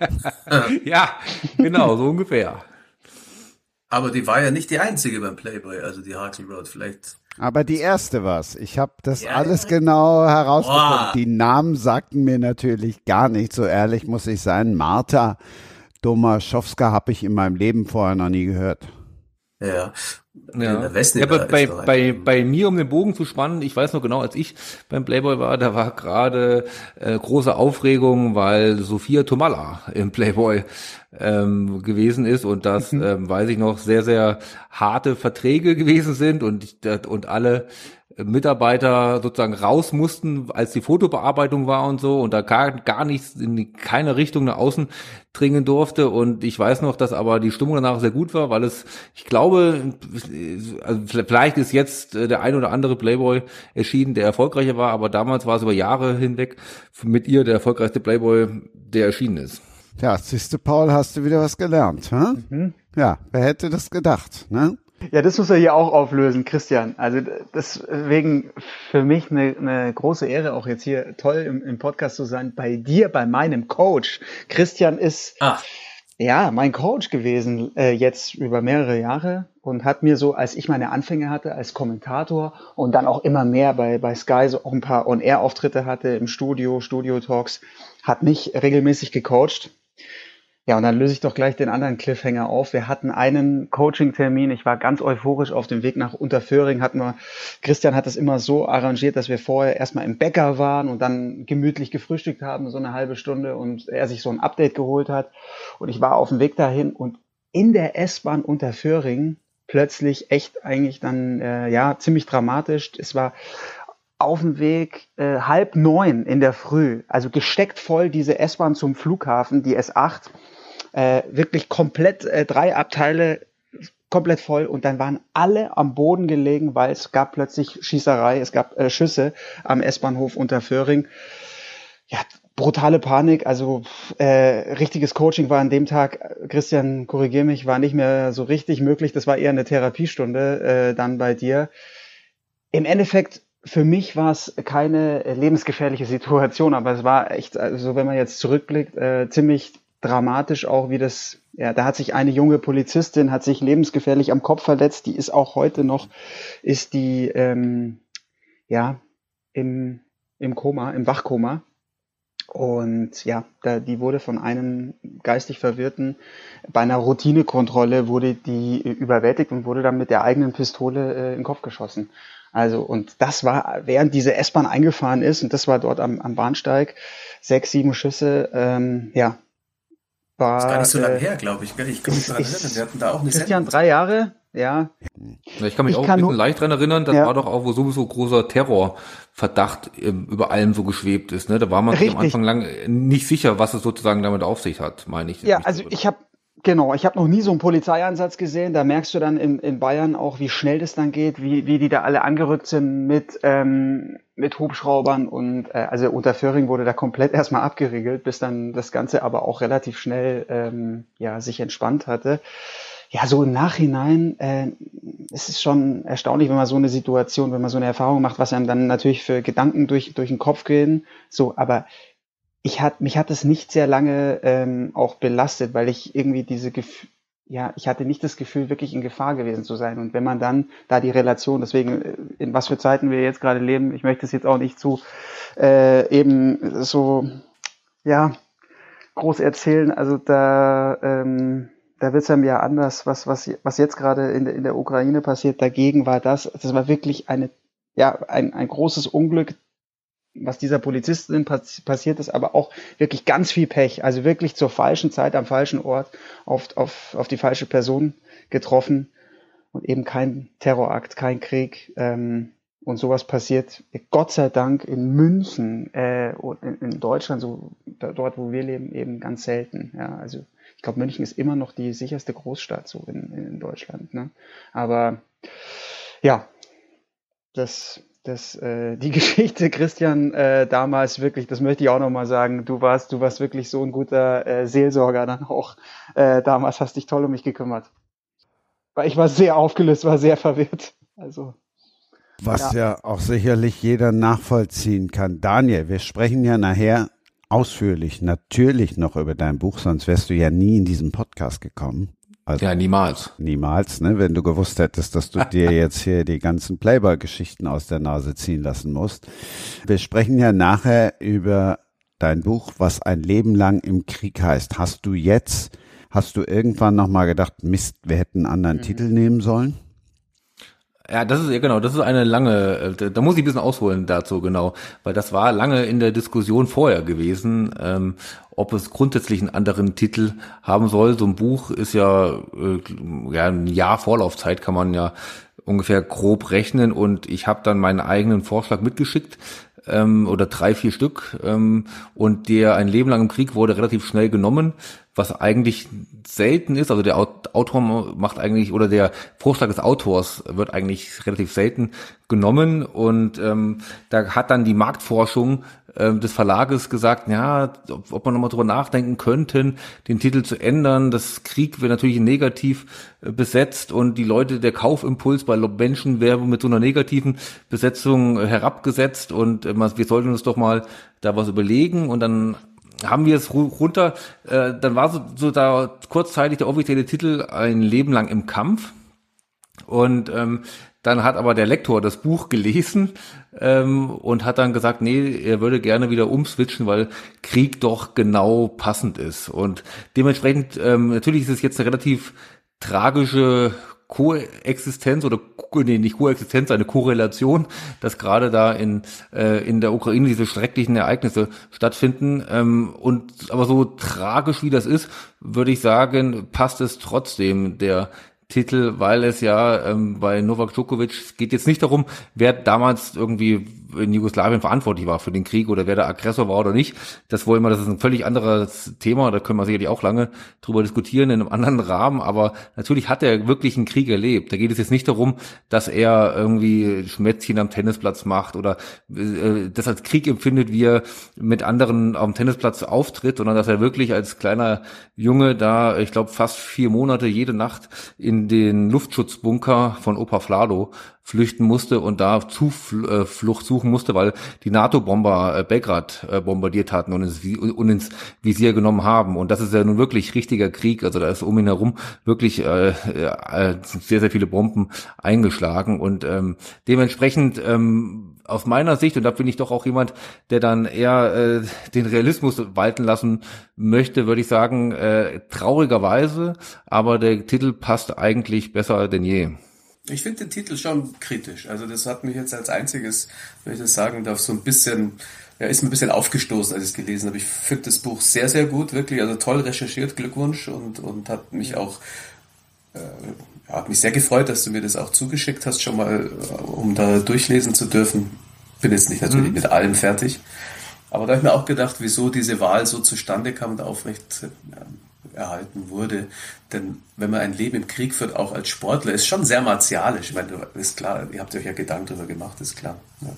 ja, genau, so ungefähr. Aber die war ja nicht die einzige beim Playboy, also die Harkley Road, vielleicht. Aber die erste war's. Ich habe das ja, alles genau herausgefunden. Boah. Die Namen sagten mir natürlich gar nicht, so ehrlich muss ich sein. Marta Domaschowska habe ich in meinem Leben vorher noch nie gehört. Ja, ja, ja aber bei, bei, bei mir, um den Bogen zu spannen, ich weiß noch genau, als ich beim Playboy war, da war gerade äh, große Aufregung, weil Sophia Tomalla im Playboy ähm, gewesen ist und das, mhm. ähm, weiß ich noch, sehr, sehr harte Verträge gewesen sind und, und alle Mitarbeiter sozusagen raus mussten, als die Fotobearbeitung war und so und da gar, gar nichts in keine Richtung nach außen dringen durfte und ich weiß noch, dass aber die Stimmung danach sehr gut war, weil es, ich glaube, also vielleicht ist jetzt äh, der ein oder andere Playboy erschienen, der erfolgreicher war, aber damals war es über Jahre hinweg mit ihr der erfolgreichste Playboy, der erschienen ist. Ja, siehste, Paul, hast du wieder was gelernt, hm? Mhm. Ja, wer hätte das gedacht, ne? Ja, das muss er hier auch auflösen, Christian. Also deswegen für mich eine, eine große Ehre, auch jetzt hier toll im, im, Podcast zu sein, bei dir, bei meinem Coach. Christian ist Ach. ja mein Coach gewesen äh, jetzt über mehrere Jahre und hat mir so, als ich meine Anfänge hatte als Kommentator und dann auch immer mehr bei, bei Sky so auch ein paar On-Air-Auftritte hatte im Studio, Studio-Talks, hat mich regelmäßig gecoacht ja, und dann löse ich doch gleich den anderen Cliffhanger auf. Wir hatten einen Coaching-Termin. Ich war ganz euphorisch auf dem Weg nach Unterföhring. Hatten wir, Christian hat es immer so arrangiert, dass wir vorher erstmal im Bäcker waren und dann gemütlich gefrühstückt haben, so eine halbe Stunde und er sich so ein Update geholt hat. Und ich war auf dem Weg dahin und in der S-Bahn Unterföhring plötzlich echt eigentlich dann, äh, ja, ziemlich dramatisch. Es war auf dem Weg äh, halb neun in der Früh, also gesteckt voll diese S-Bahn zum Flughafen, die S8 äh, wirklich komplett äh, drei Abteile komplett voll und dann waren alle am Boden gelegen, weil es gab plötzlich Schießerei, es gab äh, Schüsse am S-Bahnhof unter Föhring. Ja, brutale Panik, also äh, richtiges Coaching war an dem Tag, Christian, korrigier mich, war nicht mehr so richtig möglich, das war eher eine Therapiestunde äh, dann bei dir. Im Endeffekt für mich war es keine lebensgefährliche Situation, aber es war echt, also wenn man jetzt zurückblickt, äh, ziemlich dramatisch auch, wie das, ja, da hat sich eine junge Polizistin, hat sich lebensgefährlich am Kopf verletzt, die ist auch heute noch, ist die, ähm, ja, im, im Koma, im Wachkoma. Und ja, da, die wurde von einem geistig Verwirrten bei einer Routinekontrolle wurde die überwältigt und wurde dann mit der eigenen Pistole äh, in den Kopf geschossen. Also, und das war, während diese S-Bahn eingefahren ist, und das war dort am, am Bahnsteig, sechs, sieben Schüsse, ähm, ja, war, das ist gar nicht so lange äh, her, glaube ich. Ich kann mich daran erinnern. Wir hatten da auch eine Christian, drei Jahre? ja. Ich kann mich ich auch kann ein bisschen leicht dran erinnern, das ja. war doch auch, wo sowieso großer Terrorverdacht ähm, über allem so geschwebt ist. Ne? Da war man sich am Anfang lang nicht sicher, was es sozusagen damit auf sich hat, meine ich. Ja, also ich habe Genau, ich habe noch nie so einen Polizeieinsatz gesehen. Da merkst du dann in, in Bayern auch, wie schnell das dann geht, wie, wie die da alle angerückt sind mit, ähm, mit Hubschraubern. Und äh, also unter Föhring wurde da komplett erstmal abgeriegelt, bis dann das Ganze aber auch relativ schnell ähm, ja, sich entspannt hatte. Ja, so im Nachhinein äh, ist es schon erstaunlich, wenn man so eine Situation, wenn man so eine Erfahrung macht, was einem dann natürlich für Gedanken durch, durch den Kopf gehen. So, aber ich hat, mich hat es nicht sehr lange ähm, auch belastet, weil ich irgendwie diese Gefühl, ja, ich hatte nicht das Gefühl, wirklich in Gefahr gewesen zu sein. Und wenn man dann da die Relation, deswegen, äh, in was für Zeiten wir jetzt gerade leben, ich möchte es jetzt auch nicht zu äh, eben so, ja, groß erzählen. Also da, ähm, da wird es einem ja anders, was, was, was jetzt gerade in der, in der Ukraine passiert. Dagegen war das, das war wirklich eine, ja, ein, ein großes Unglück, was dieser Polizistin passiert ist, aber auch wirklich ganz viel Pech. Also wirklich zur falschen Zeit am falschen Ort auf, auf, auf die falsche Person getroffen und eben kein Terrorakt, kein Krieg. Ähm, und sowas passiert Gott sei Dank in München äh, in, in Deutschland, so da, dort, wo wir leben, eben ganz selten. Ja, also ich glaube, München ist immer noch die sicherste Großstadt so in, in Deutschland. Ne? Aber ja, das das, äh, die Geschichte, Christian, äh, damals wirklich, das möchte ich auch nochmal sagen, du warst, du warst wirklich so ein guter äh, Seelsorger dann auch. Äh, damals hast dich toll um mich gekümmert. Weil ich war sehr aufgelöst, war sehr verwirrt. Also. Was ja. ja auch sicherlich jeder nachvollziehen kann. Daniel, wir sprechen ja nachher ausführlich natürlich noch über dein Buch, sonst wärst du ja nie in diesen Podcast gekommen. Also ja, niemals. Niemals, ne? Wenn du gewusst hättest, dass du dir jetzt hier die ganzen Playboy-Geschichten aus der Nase ziehen lassen musst. Wir sprechen ja nachher über dein Buch, was ein Leben lang im Krieg heißt. Hast du jetzt, hast du irgendwann nochmal gedacht, Mist, wir hätten einen anderen mhm. Titel nehmen sollen? Ja, das ist ja genau, das ist eine lange, äh, da muss ich ein bisschen ausholen dazu, genau, weil das war lange in der Diskussion vorher gewesen, ähm, ob es grundsätzlich einen anderen Titel haben soll. So ein Buch ist ja, äh, ja ein Jahr Vorlaufzeit kann man ja ungefähr grob rechnen. Und ich habe dann meinen eigenen Vorschlag mitgeschickt ähm, oder drei, vier Stück ähm, und der ein Leben lang im Krieg wurde relativ schnell genommen, was eigentlich selten ist. Also der Autor macht eigentlich oder der Vorschlag des Autors wird eigentlich relativ selten genommen und ähm, da hat dann die Marktforschung äh, des Verlages gesagt, ja, ob, ob man nochmal drüber nachdenken könnten, den Titel zu ändern. Das Krieg wird natürlich negativ äh, besetzt und die Leute, der Kaufimpuls bei Menschen wäre mit so einer negativen Besetzung äh, herabgesetzt und äh, wir sollten uns doch mal da was überlegen und dann haben wir es runter, äh, dann war so, so da kurzzeitig der offizielle Titel ein Leben lang im Kampf. Und ähm, dann hat aber der Lektor das Buch gelesen ähm, und hat dann gesagt, nee, er würde gerne wieder umswitchen, weil Krieg doch genau passend ist. Und dementsprechend, ähm, natürlich ist es jetzt eine relativ tragische Koexistenz oder nee, nicht Koexistenz, eine Korrelation, dass gerade da in äh, in der Ukraine diese schrecklichen Ereignisse stattfinden. Ähm, und aber so tragisch wie das ist, würde ich sagen, passt es trotzdem der Titel, weil es ja ähm, bei Novak Djokovic geht jetzt nicht darum, wer damals irgendwie in Jugoslawien verantwortlich war für den Krieg oder wer der Aggressor war oder nicht. Das wollen wir, das ist ein völlig anderes Thema, da können wir sicherlich auch lange drüber diskutieren in einem anderen Rahmen, aber natürlich hat er wirklich einen Krieg erlebt. Da geht es jetzt nicht darum, dass er irgendwie Schmätzchen am Tennisplatz macht oder äh, das als Krieg empfindet, wie er mit anderen am Tennisplatz auftritt, sondern dass er wirklich als kleiner Junge da, ich glaube, fast vier Monate jede Nacht in den Luftschutzbunker von Opa Flado flüchten musste und da Zuflucht suchen musste, weil die NATO-Bomber äh, Belgrad äh, bombardiert hatten und ins, Visier genommen haben. Und das ist ja nun wirklich richtiger Krieg. Also da ist um ihn herum wirklich äh, äh, sehr, sehr viele Bomben eingeschlagen. Und ähm, dementsprechend ähm, aus meiner Sicht, und da bin ich doch auch jemand, der dann eher äh, den Realismus walten lassen möchte, würde ich sagen, äh, traurigerweise, aber der Titel passt eigentlich besser denn je. Ich finde den Titel schon kritisch. Also das hat mich jetzt als einziges, wenn ich das sagen darf, so ein bisschen, ja, ist mir ein bisschen aufgestoßen, als ich es gelesen habe. Ich finde das Buch sehr, sehr gut, wirklich, also toll recherchiert, Glückwunsch und, und hat mich auch äh, hat mich sehr gefreut, dass du mir das auch zugeschickt hast, schon mal, äh, um da durchlesen zu dürfen. Bin jetzt nicht natürlich mhm. mit allem fertig. Aber da habe ich mir auch gedacht, wieso diese Wahl so zustande kam und aufrecht äh, erhalten wurde. Denn wenn man ein Leben im Krieg führt, auch als Sportler, ist schon sehr martialisch. Ich meine, ist klar, ihr habt euch ja Gedanken darüber gemacht, ist klar. Ja.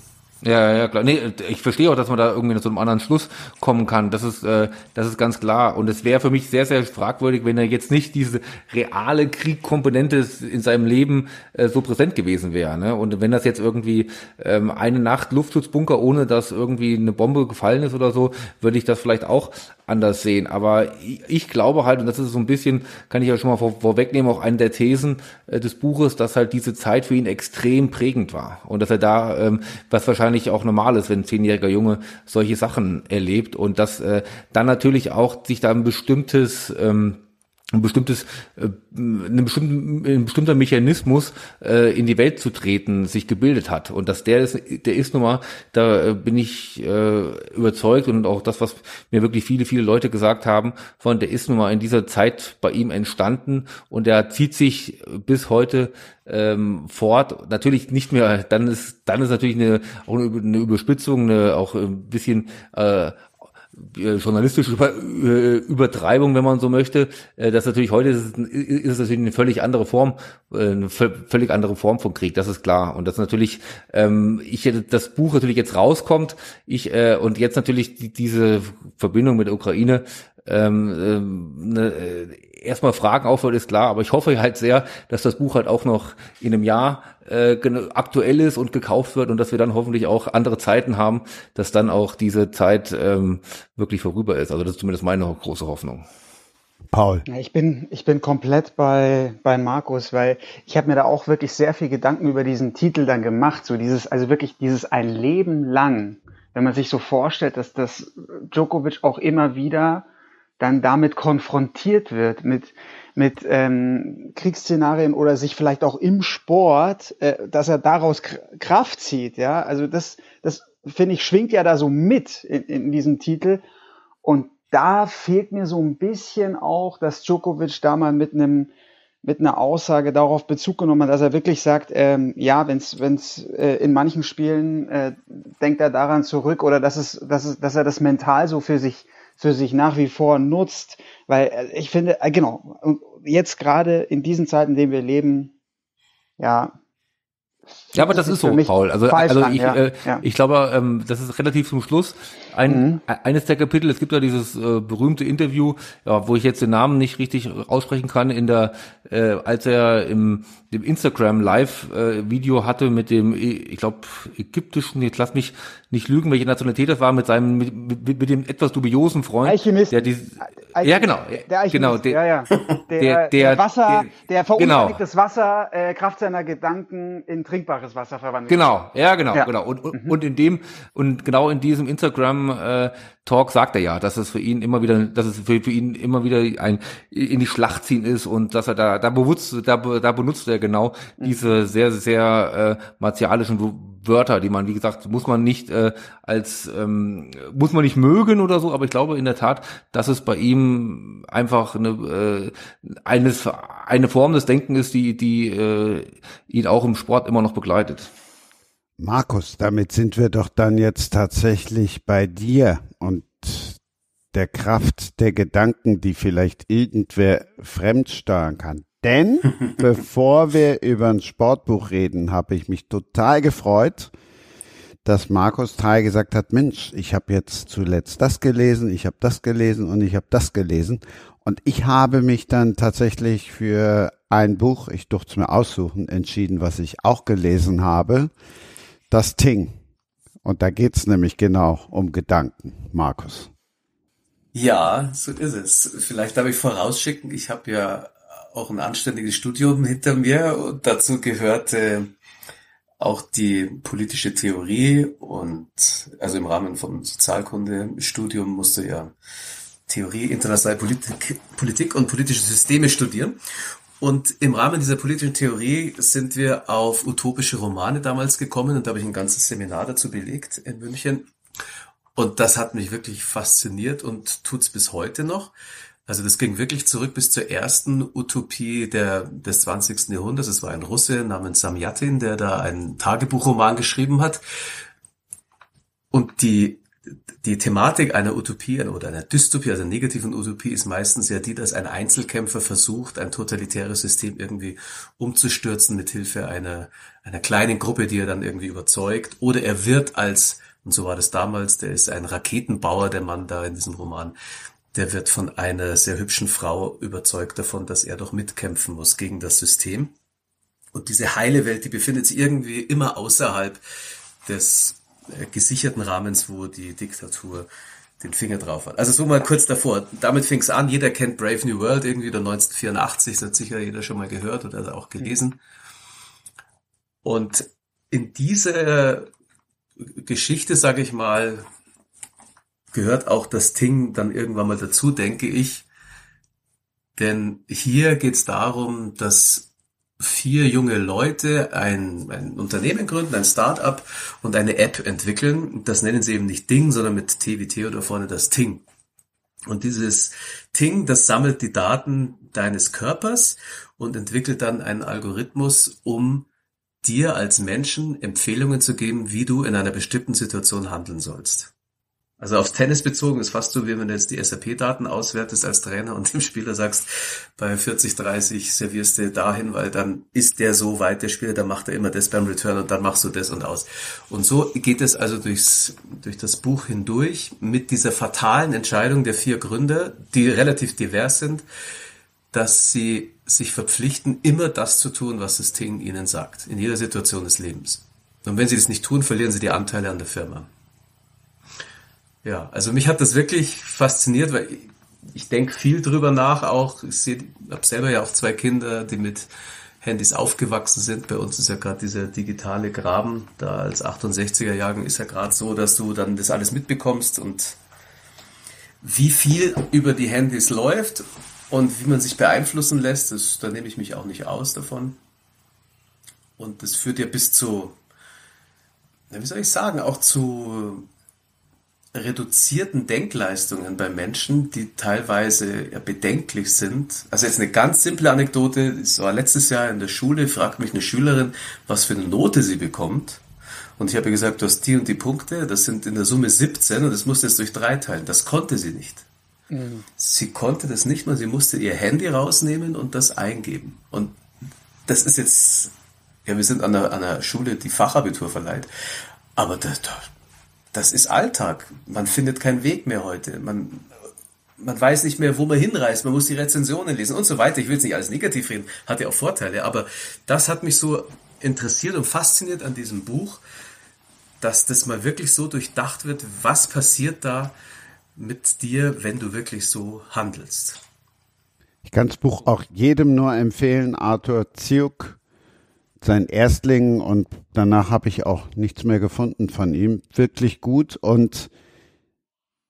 Ja, ja, klar. Nee, ich verstehe auch, dass man da irgendwie zu einem anderen Schluss kommen kann. Das ist, äh, das ist ganz klar. Und es wäre für mich sehr, sehr fragwürdig, wenn er jetzt nicht diese reale Kriegkomponente in seinem Leben äh, so präsent gewesen wäre. Ne? Und wenn das jetzt irgendwie ähm, eine Nacht Luftschutzbunker, ohne dass irgendwie eine Bombe gefallen ist oder so, würde ich das vielleicht auch anders sehen. Aber ich, glaube halt, und das ist so ein bisschen, kann ich ja schon mal vor, vorwegnehmen, auch eine der Thesen äh, des Buches, dass halt diese Zeit für ihn extrem prägend war. Und dass er da, ähm, was wahrscheinlich auch normal ist, wenn ein zehnjähriger Junge solche Sachen erlebt. Und dass äh, dann natürlich auch sich da ein bestimmtes ähm, ein bestimmtes, äh, ein, bestimmten, ein bestimmter Mechanismus äh, in die Welt zu treten sich gebildet hat und dass der ist, der ist nun mal, da äh, bin ich äh, überzeugt und auch das, was mir wirklich viele, viele Leute gesagt haben, von der ist nun mal in dieser Zeit bei ihm entstanden und der zieht sich bis heute ähm, fort. Natürlich nicht mehr, dann ist, dann ist natürlich eine, auch eine Überspitzung, eine, auch ein bisschen äh, journalistische Über, äh, Übertreibung, wenn man so möchte. Äh, das natürlich heute ist, es natürlich eine völlig andere Form, eine völlig andere Form von Krieg. Das ist klar. Und das natürlich, ähm, ich das Buch natürlich jetzt rauskommt, ich äh, und jetzt natürlich die, diese Verbindung mit der Ukraine ähm, ähm, ne, erstmal Fragen aufhört, ist klar, aber ich hoffe halt sehr, dass das Buch halt auch noch in einem Jahr äh, aktuell ist und gekauft wird und dass wir dann hoffentlich auch andere Zeiten haben, dass dann auch diese Zeit ähm, wirklich vorüber ist. Also das ist zumindest meine große Hoffnung. Paul. Ja, ich bin, ich bin komplett bei, bei Markus, weil ich habe mir da auch wirklich sehr viel Gedanken über diesen Titel dann gemacht. So dieses, also wirklich dieses ein Leben lang, wenn man sich so vorstellt, dass das Djokovic auch immer wieder dann damit konfrontiert wird, mit, mit ähm, Kriegsszenarien oder sich vielleicht auch im Sport, äh, dass er daraus Kraft zieht. Ja, also das, das finde ich schwingt ja da so mit in, in diesem Titel. Und da fehlt mir so ein bisschen auch, dass Djokovic da mal mit einem mit einer Aussage darauf Bezug genommen hat, dass er wirklich sagt, ähm, ja, wenn es wenn's, äh, in manchen Spielen äh, denkt er daran zurück oder dass es, dass es, dass er das mental so für sich für sich nach wie vor nutzt, weil äh, ich finde, äh, genau, jetzt gerade in diesen Zeiten, in denen wir leben, ja, ja, aber das, das ist so, Paul. Also, also ich, ja, äh, ja. ich glaube, ähm, das ist relativ zum Schluss ein, mhm. eines der Kapitel. Es gibt ja dieses äh, berühmte Interview, ja, wo ich jetzt den Namen nicht richtig aussprechen kann, in der, äh, als er im dem Instagram Live äh, Video hatte mit dem, ich glaube, ägyptischen, jetzt lass mich nicht lügen, welche Nationalität das war, mit seinem, mit, mit, mit dem etwas dubiosen Freund. Alchemist. Der die, ja, genau. Der Alchemist, genau, der, ja, ja. Der, der, der Wasser, der, der verunreinigtes genau. Wasser, äh, Kraft seiner Gedanken in trinkbares Wasser verwandelt. Genau, ja, genau, ja. genau. Und, und, mhm. und in dem, und genau in diesem Instagram äh, Talk sagt er ja, dass es für ihn immer wieder, dass es für, für ihn immer wieder ein in die Schlacht ziehen ist und dass er da, da bewusst, da, da benutzt er genau mhm. diese sehr, sehr äh, martialischen Wörter, die man, wie gesagt, muss man nicht äh, als, ähm, muss man nicht mögen oder so, aber ich glaube in der Tat, dass es bei ihm einfach eine, äh, eines, eine Form des Denken ist, die, die äh, ihn auch im Sport immer noch begleitet. Markus, damit sind wir doch dann jetzt tatsächlich bei dir und der Kraft der Gedanken, die vielleicht irgendwer fremdsteuern kann. Denn bevor wir über ein Sportbuch reden, habe ich mich total gefreut, dass Markus Teil gesagt hat, Mensch, ich habe jetzt zuletzt das gelesen, ich habe das gelesen und ich habe das gelesen. Und ich habe mich dann tatsächlich für ein Buch, ich durfte es mir aussuchen, entschieden, was ich auch gelesen habe. Das Ting. Und da geht's nämlich genau um Gedanken, Markus. Ja, so ist es. Vielleicht darf ich vorausschicken, ich habe ja auch ein anständiges Studium hinter mir und dazu gehörte auch die politische Theorie und also im Rahmen vom Sozialkundestudium musste ja Theorie, internationale Politik, Politik und politische Systeme studieren. Und im Rahmen dieser politischen Theorie sind wir auf utopische Romane damals gekommen und da habe ich ein ganzes Seminar dazu belegt in München. Und das hat mich wirklich fasziniert und tut's bis heute noch. Also das ging wirklich zurück bis zur ersten Utopie der, des 20. Jahrhunderts. Es war ein Russe namens Samyatin, der da einen Tagebuchroman geschrieben hat. Und die, die Thematik einer Utopie oder einer Dystopie, also einer negativen Utopie, ist meistens ja die, dass ein Einzelkämpfer versucht, ein totalitäres System irgendwie umzustürzen mit Hilfe einer, einer kleinen Gruppe, die er dann irgendwie überzeugt. Oder er wird als, und so war das damals, der ist ein Raketenbauer, der Mann da in diesem Roman, der wird von einer sehr hübschen Frau überzeugt davon, dass er doch mitkämpfen muss gegen das System. Und diese heile Welt, die befindet sich irgendwie immer außerhalb des gesicherten Rahmens, wo die Diktatur den Finger drauf hat. Also so mal kurz davor. Damit fing es an. Jeder kennt Brave New World irgendwie der 1984. Das hat sicher jeder schon mal gehört oder auch gelesen. Und in diese Geschichte, sage ich mal, gehört auch das Ting dann irgendwann mal dazu, denke ich. Denn hier geht es darum, dass vier junge Leute ein, ein Unternehmen gründen, ein Start-up und eine App entwickeln. Das nennen sie eben nicht Ding, sondern mit T wie Theodor vorne das Ting. Und dieses Ting, das sammelt die Daten deines Körpers und entwickelt dann einen Algorithmus, um dir als Menschen Empfehlungen zu geben, wie du in einer bestimmten Situation handeln sollst. Also aufs Tennis bezogen ist fast so, wie wenn du jetzt die SAP-Daten auswertest als Trainer und dem Spieler sagst, bei 40, 30 servierst du dahin, weil dann ist der so weit, der Spieler, dann macht er immer das beim Return und dann machst du das und aus. Und so geht es also durchs, durch das Buch hindurch mit dieser fatalen Entscheidung der vier Gründer, die relativ divers sind, dass sie sich verpflichten, immer das zu tun, was das Ding ihnen sagt, in jeder Situation des Lebens. Und wenn sie das nicht tun, verlieren sie die Anteile an der Firma. Ja, also mich hat das wirklich fasziniert, weil ich, ich denke viel drüber nach, auch ich habe selber ja auch zwei Kinder, die mit Handys aufgewachsen sind. Bei uns ist ja gerade dieser digitale Graben, da als 68er Jahrgang ist ja gerade so, dass du dann das alles mitbekommst und wie viel über die Handys läuft und wie man sich beeinflussen lässt, das, da nehme ich mich auch nicht aus davon. Und das führt ja bis zu, wie soll ich sagen, auch zu reduzierten Denkleistungen bei Menschen, die teilweise bedenklich sind. Also jetzt eine ganz simple Anekdote, es war letztes Jahr in der Schule, fragt mich eine Schülerin, was für eine Note sie bekommt. Und ich habe gesagt, du hast die und die Punkte, das sind in der Summe 17 und das musst du jetzt durch drei teilen. Das konnte sie nicht. Mhm. Sie konnte das nicht mal, sie musste ihr Handy rausnehmen und das eingeben. Und das ist jetzt, ja, wir sind an einer, an einer Schule, die Fachabitur verleiht. Aber da, da, das ist Alltag. Man findet keinen Weg mehr heute. Man, man weiß nicht mehr, wo man hinreist. Man muss die Rezensionen lesen und so weiter. Ich will jetzt nicht alles negativ reden, hat ja auch Vorteile. Aber das hat mich so interessiert und fasziniert an diesem Buch, dass das mal wirklich so durchdacht wird, was passiert da mit dir, wenn du wirklich so handelst. Ich kann das Buch auch jedem nur empfehlen, Arthur Ziuk sein Erstling und danach habe ich auch nichts mehr gefunden von ihm. Wirklich gut und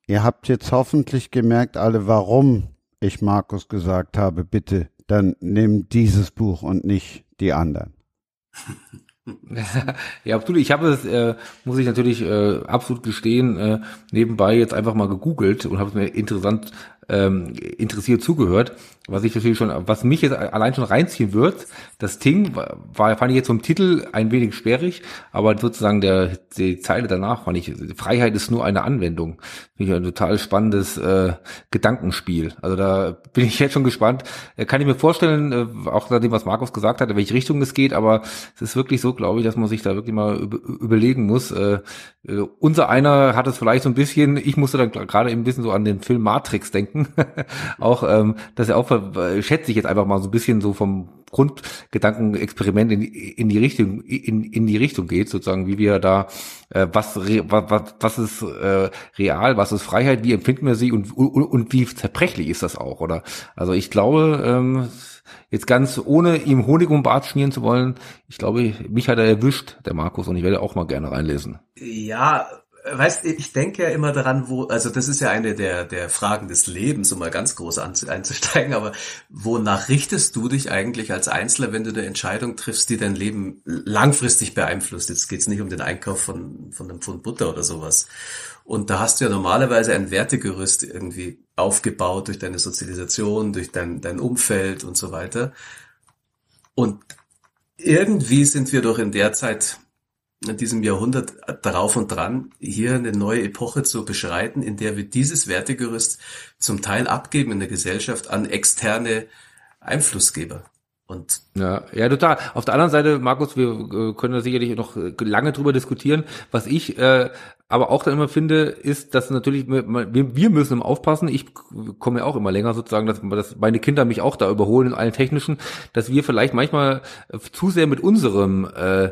ihr habt jetzt hoffentlich gemerkt alle, warum ich Markus gesagt habe, bitte, dann nimm dieses Buch und nicht die anderen. ja, absolut. Ich habe es, äh, muss ich natürlich äh, absolut gestehen, äh, nebenbei jetzt einfach mal gegoogelt und habe es mir interessant ähm, interessiert zugehört was ich natürlich schon, was mich jetzt allein schon reinziehen wird, das Ding war, fand ich jetzt vom Titel ein wenig sperrig, aber sozusagen der, die Zeile danach fand ich, Freiheit ist nur eine Anwendung. Finde ich ein total spannendes äh, Gedankenspiel. Also da bin ich jetzt schon gespannt. Äh, kann ich mir vorstellen, äh, auch nachdem, was Markus gesagt hat, in welche Richtung es geht, aber es ist wirklich so, glaube ich, dass man sich da wirklich mal überlegen muss. Äh, äh, unser einer hat es vielleicht so ein bisschen, ich musste dann gerade ein bisschen so an den Film Matrix denken, auch, ähm, dass er auch schätze ich jetzt einfach mal so ein bisschen so vom Grundgedankenexperiment in, in die Richtung in, in die Richtung geht sozusagen wie wir da äh, was, was was ist äh, real was ist Freiheit wie empfinden wir sie und, und und wie zerbrechlich ist das auch oder? Also ich glaube ähm, jetzt ganz ohne ihm Honig um Bart schmieren zu wollen ich glaube mich hat er erwischt der Markus und ich werde auch mal gerne reinlesen. Ja weißt, ich denke ja immer daran, wo, also das ist ja eine der, der Fragen des Lebens, um mal ganz groß einzusteigen, aber wonach richtest du dich eigentlich als Einzelner, wenn du eine Entscheidung triffst, die dein Leben langfristig beeinflusst? Jetzt geht's nicht um den Einkauf von, von einem Pfund Butter oder sowas. Und da hast du ja normalerweise ein Wertegerüst irgendwie aufgebaut durch deine Sozialisation, durch dein, dein Umfeld und so weiter. Und irgendwie sind wir doch in der Zeit in diesem Jahrhundert darauf und dran, hier eine neue Epoche zu beschreiten, in der wir dieses Wertegerüst zum Teil abgeben in der Gesellschaft an externe Einflussgeber. Und ja, ja, total. Auf der anderen Seite, Markus, wir äh, können da sicherlich noch lange drüber diskutieren. Was ich äh, aber auch dann immer finde, ist, dass natürlich wir, müssen immer aufpassen. Ich komme ja auch immer länger sozusagen, dass, dass meine Kinder mich auch da überholen in allen technischen, dass wir vielleicht manchmal zu sehr mit unserem äh,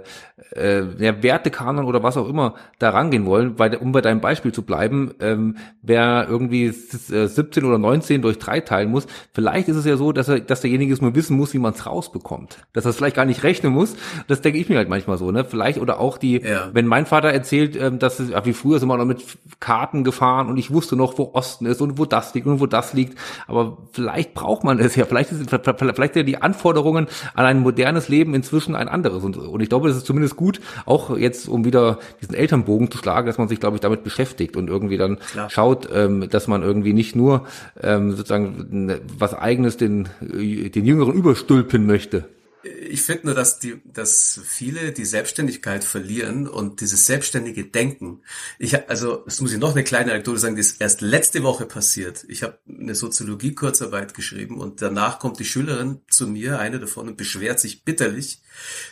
äh, ja, Wertekanon oder was auch immer da rangehen wollen, weil um bei deinem Beispiel zu bleiben, ähm, wer irgendwie 17 oder 19 durch drei teilen muss, vielleicht ist es ja so, dass er, dass derjenige es nur wissen muss, wie man es rausbekommt, dass er es vielleicht gar nicht rechnen muss. Das denke ich mir halt manchmal so, ne? Vielleicht oder auch die, ja. wenn mein Vater erzählt, ähm, dass es, wie früher sind wir noch mit Karten gefahren und ich wusste noch, wo Osten ist und wo das liegt und wo das liegt. Aber vielleicht braucht man es ja. Vielleicht ist, vielleicht sind die Anforderungen an ein modernes Leben inzwischen ein anderes. Und, und ich glaube, das ist zumindest gut, auch jetzt, um wieder diesen Elternbogen zu schlagen, dass man sich, glaube ich, damit beschäftigt und irgendwie dann Klar. schaut, ähm, dass man irgendwie nicht nur ähm, sozusagen was eigenes den, den Jüngeren überstülpen möchte ich finde nur, dass die, dass viele die Selbstständigkeit verlieren und dieses selbstständige Denken. Ich also, das muss ich noch eine kleine Anekdote sagen, die ist erst letzte Woche passiert. Ich habe eine Soziologie-Kurzarbeit geschrieben und danach kommt die Schülerin zu mir, eine davon, und beschwert sich bitterlich.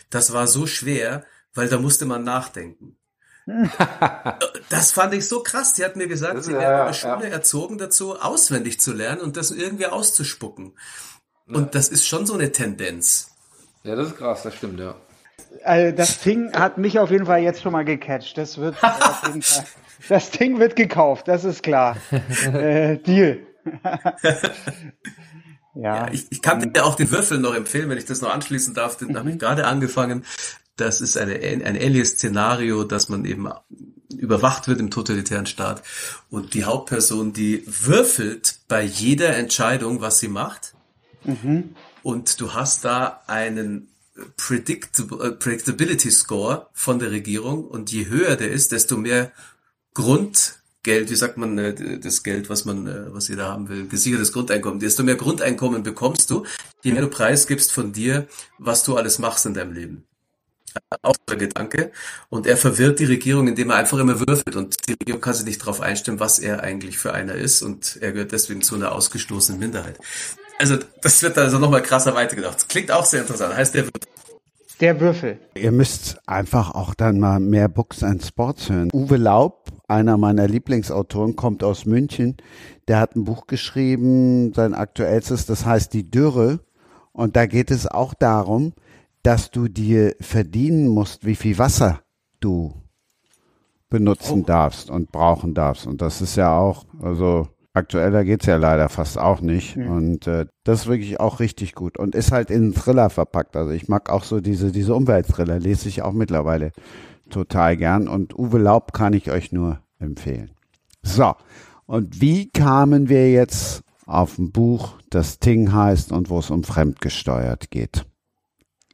Das war so schwer, weil da musste man nachdenken. das fand ich so krass. Die hat mir gesagt, sie wäre in der Schule ja. erzogen dazu, auswendig zu lernen und das irgendwie auszuspucken. Und das ist schon so eine Tendenz. Ja, das ist krass, das stimmt, ja. Also das Ding hat mich auf jeden Fall jetzt schon mal gecatcht. Das wird auf jeden Fall, das Ding wird gekauft, das ist klar. äh, Deal. ja. ja. ich, ich kann dir auch den Würfel noch empfehlen, wenn ich das noch anschließen darf. Den mhm. habe ich gerade angefangen. Das ist eine, ein ähnliches Szenario, dass man eben überwacht wird im totalitären Staat. Und die Hauptperson, die würfelt bei jeder Entscheidung, was sie macht. Mhm und du hast da einen Predictable, äh, Predictability Score von der Regierung und je höher der ist, desto mehr Grundgeld, wie sagt man, äh, das Geld, was man, äh, was jeder haben will, gesichertes Grundeinkommen, desto mehr Grundeinkommen bekommst du, je mehr du preisgibst von dir, was du alles machst in deinem Leben. Auch der Gedanke. Und er verwirrt die Regierung, indem er einfach immer würfelt. Und die Regierung kann sich nicht darauf einstellen, was er eigentlich für einer ist. Und er gehört deswegen zu einer ausgestoßenen Minderheit. Also das wird also nochmal krasser weitergedacht. Klingt auch sehr interessant. Heißt der Würfel. Der Würfel. Ihr müsst einfach auch dann mal mehr Books and Sports hören. Uwe Laub, einer meiner Lieblingsautoren, kommt aus München. Der hat ein Buch geschrieben, sein aktuellstes, das heißt Die Dürre. Und da geht es auch darum, dass du dir verdienen musst, wie viel Wasser du benutzen oh. darfst und brauchen darfst. Und das ist ja auch, also Aktueller geht's ja leider fast auch nicht. Mhm. Und äh, das ist wirklich auch richtig gut. Und ist halt in einen Thriller verpackt. Also ich mag auch so diese, diese Umweltthriller, lese ich auch mittlerweile total gern. Und Uwe Laub kann ich euch nur empfehlen. So, und wie kamen wir jetzt auf ein Buch, das Ting heißt und wo es um Fremdgesteuert geht?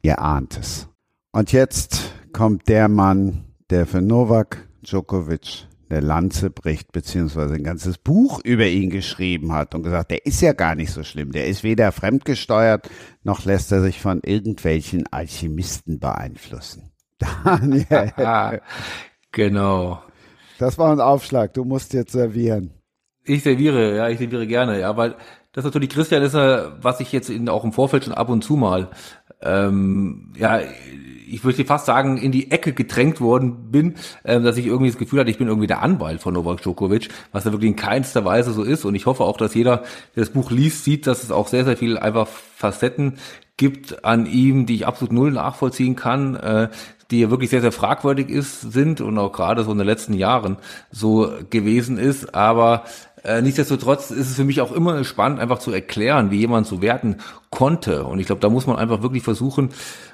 Ihr ahnt es. Und jetzt kommt der Mann, der für Novak Djokovic eine Lanze bricht, beziehungsweise ein ganzes Buch über ihn geschrieben hat und gesagt, der ist ja gar nicht so schlimm. Der ist weder fremdgesteuert, noch lässt er sich von irgendwelchen Alchemisten beeinflussen. Daniel. genau. Das war ein Aufschlag. Du musst jetzt servieren. Ich serviere, ja, ich serviere gerne, ja, weil das natürlich Christian ist, was ich jetzt in, auch im Vorfeld schon ab und zu mal ähm, ja ich würde fast sagen, in die Ecke gedrängt worden bin, äh, dass ich irgendwie das Gefühl hatte, ich bin irgendwie der Anwalt von Novak Djokovic, was ja wirklich in keinster Weise so ist. Und ich hoffe auch, dass jeder, der das Buch liest, sieht, dass es auch sehr, sehr viel einfach Facetten gibt an ihm, die ich absolut null nachvollziehen kann, äh, die ja wirklich sehr, sehr fragwürdig ist, sind und auch gerade so in den letzten Jahren so gewesen ist. Aber Äh, nichtsdestotrotz ist es für mich auch immer spannend, einfach zu erklären, wie jemand so werten konnte. Und ich glaube, da muss man einfach wirklich versuchen,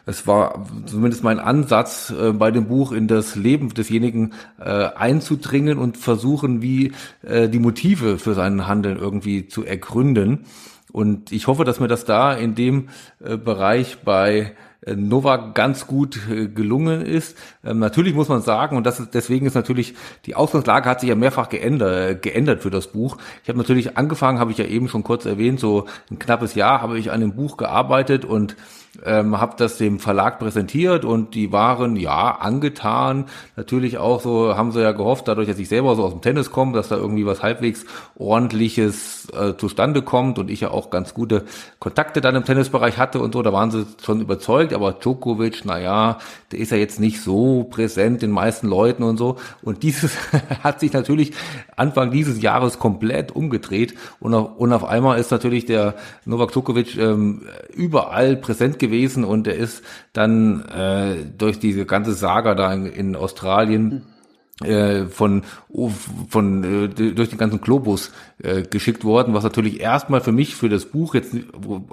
es war zumindest mein Ansatz äh, bei dem Buch, in das Leben desjenigen äh, einzudringen und versuchen, wie äh, die Motive für sein Handeln irgendwie zu ergründen. Und ich hoffe, dass mir das da in dem äh, Bereich bei Novak ganz gut äh, gelungen ist. Ähm, natürlich muss man sagen, und das ist, deswegen ist natürlich, die Ausgangslage hat sich ja mehrfach geändert, geändert für das Buch. Ich habe natürlich angefangen, habe ich ja eben schon kurz erwähnt, so ein knappes Jahr habe ich an dem Buch gearbeitet und ähm, habe das dem Verlag präsentiert und die waren ja angetan. Natürlich auch so, haben sie ja gehofft, dadurch, dass ich selber so aus dem Tennis komme, dass da irgendwie was halbwegs ordentliches äh, zustande kommt und ich ja auch ganz gute Kontakte dann im Tennisbereich hatte und so, da waren sie schon überzeugt, aber Djokovic, naja, der ist ja jetzt nicht so präsent den meisten Leuten und so. Und dieses hat sich natürlich Anfang dieses Jahres komplett umgedreht und auf, und auf einmal ist natürlich der Novak Djokovic ähm, überall präsent gewesen und er ist dann äh, durch diese ganze Saga da in, in Australien äh, von von äh, durch den ganzen Globus äh, geschickt worden, was natürlich erstmal für mich für das Buch jetzt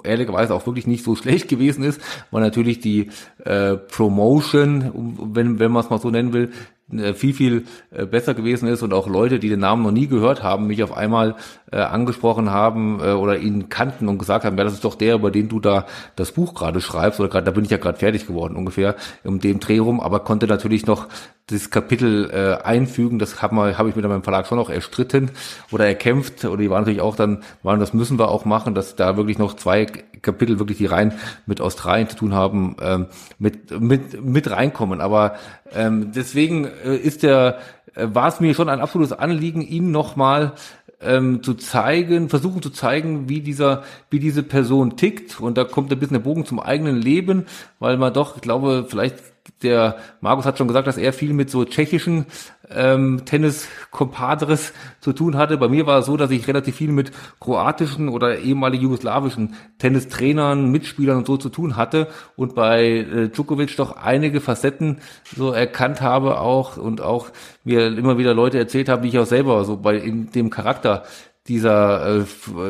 ehrlicherweise auch wirklich nicht so schlecht gewesen ist, weil natürlich die äh, Promotion, wenn wenn man es mal so nennen will, äh, viel, viel äh, besser gewesen ist und auch Leute, die den Namen noch nie gehört haben, mich auf einmal äh, angesprochen haben äh, oder ihn kannten und gesagt haben, ja, das ist doch der, über den du da das Buch gerade schreibst oder gerade, da bin ich ja gerade fertig geworden ungefähr um dem Dreh rum, aber konnte natürlich noch das Kapitel äh, einfügen, das habe hab ich mit meinem Verlag schon noch erstritten oder erkämpft oder die waren natürlich auch dann, waren, das müssen wir auch machen, dass da wirklich noch zwei Kapitel wirklich, die rein mit Australien zu tun haben, ähm, mit, mit, mit reinkommen. Aber ähm, deswegen äh, ist der, äh, war es mir schon ein absolutes Anliegen, Ihnen nochmal ähm, zu zeigen, versuchen zu zeigen, wie dieser, wie diese Person tickt. Und da kommt ein bisschen der Bogen zum eigenen Leben, weil man doch, ich glaube, vielleicht der Markus hat schon gesagt, dass er viel mit so tschechischen ähm, Tennis-Compadres zu tun hatte. Bei mir war es so, dass ich relativ viel mit kroatischen oder ehemaligen jugoslawischen Tennistrainern, Mitspielern und so zu tun hatte und bei äh, Djokovic doch einige Facetten so erkannt habe auch und auch mir immer wieder Leute erzählt haben, die ich auch selber so bei in dem Charakter dieser äh,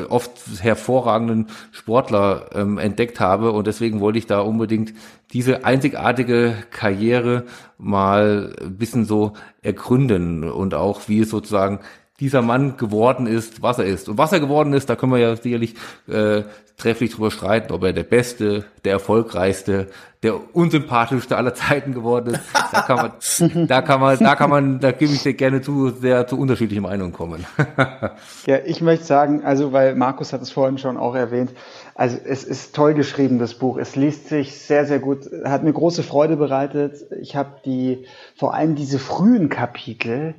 oft hervorragenden Sportler ähm, entdeckt habe. Und deswegen wollte ich da unbedingt diese einzigartige Karriere mal ein bisschen so ergründen und auch wie es sozusagen dieser Mann geworden ist, was er ist. Und was er geworden ist, da können wir ja sicherlich äh, trefflich drüber streiten, ob er der Beste, der Erfolgreichste, der unsympathischste aller Zeiten geworden ist. Da kann man, da kann man, da kann man, da gebe ich dir gerne zu, sehr zu unterschiedlichen Meinungen kommen. ja, ich möchte sagen, also weil Markus hat es vorhin schon auch erwähnt, also es ist toll geschrieben, das Buch. Es liest sich sehr, sehr gut, hat mir große Freude bereitet. Ich habe die, vor allem diese frühen Kapitel,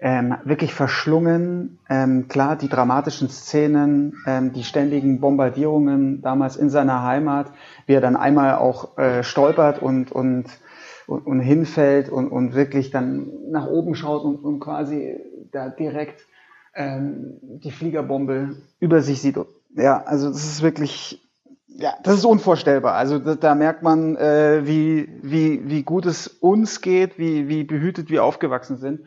ähm, wirklich verschlungen. Ähm, klar, die dramatischen Szenen, ähm, die ständigen Bombardierungen damals in seiner Heimat, wie er dann einmal auch äh, stolpert und, und, und, und hinfällt und, und wirklich dann nach oben schaut und, und quasi da direkt ähm, die Fliegerbombe über sich sieht. Ja, also das ist wirklich, ja, das ist unvorstellbar. Also da, da merkt man, äh, wie, wie, wie gut es uns geht, wie, wie behütet wir aufgewachsen sind.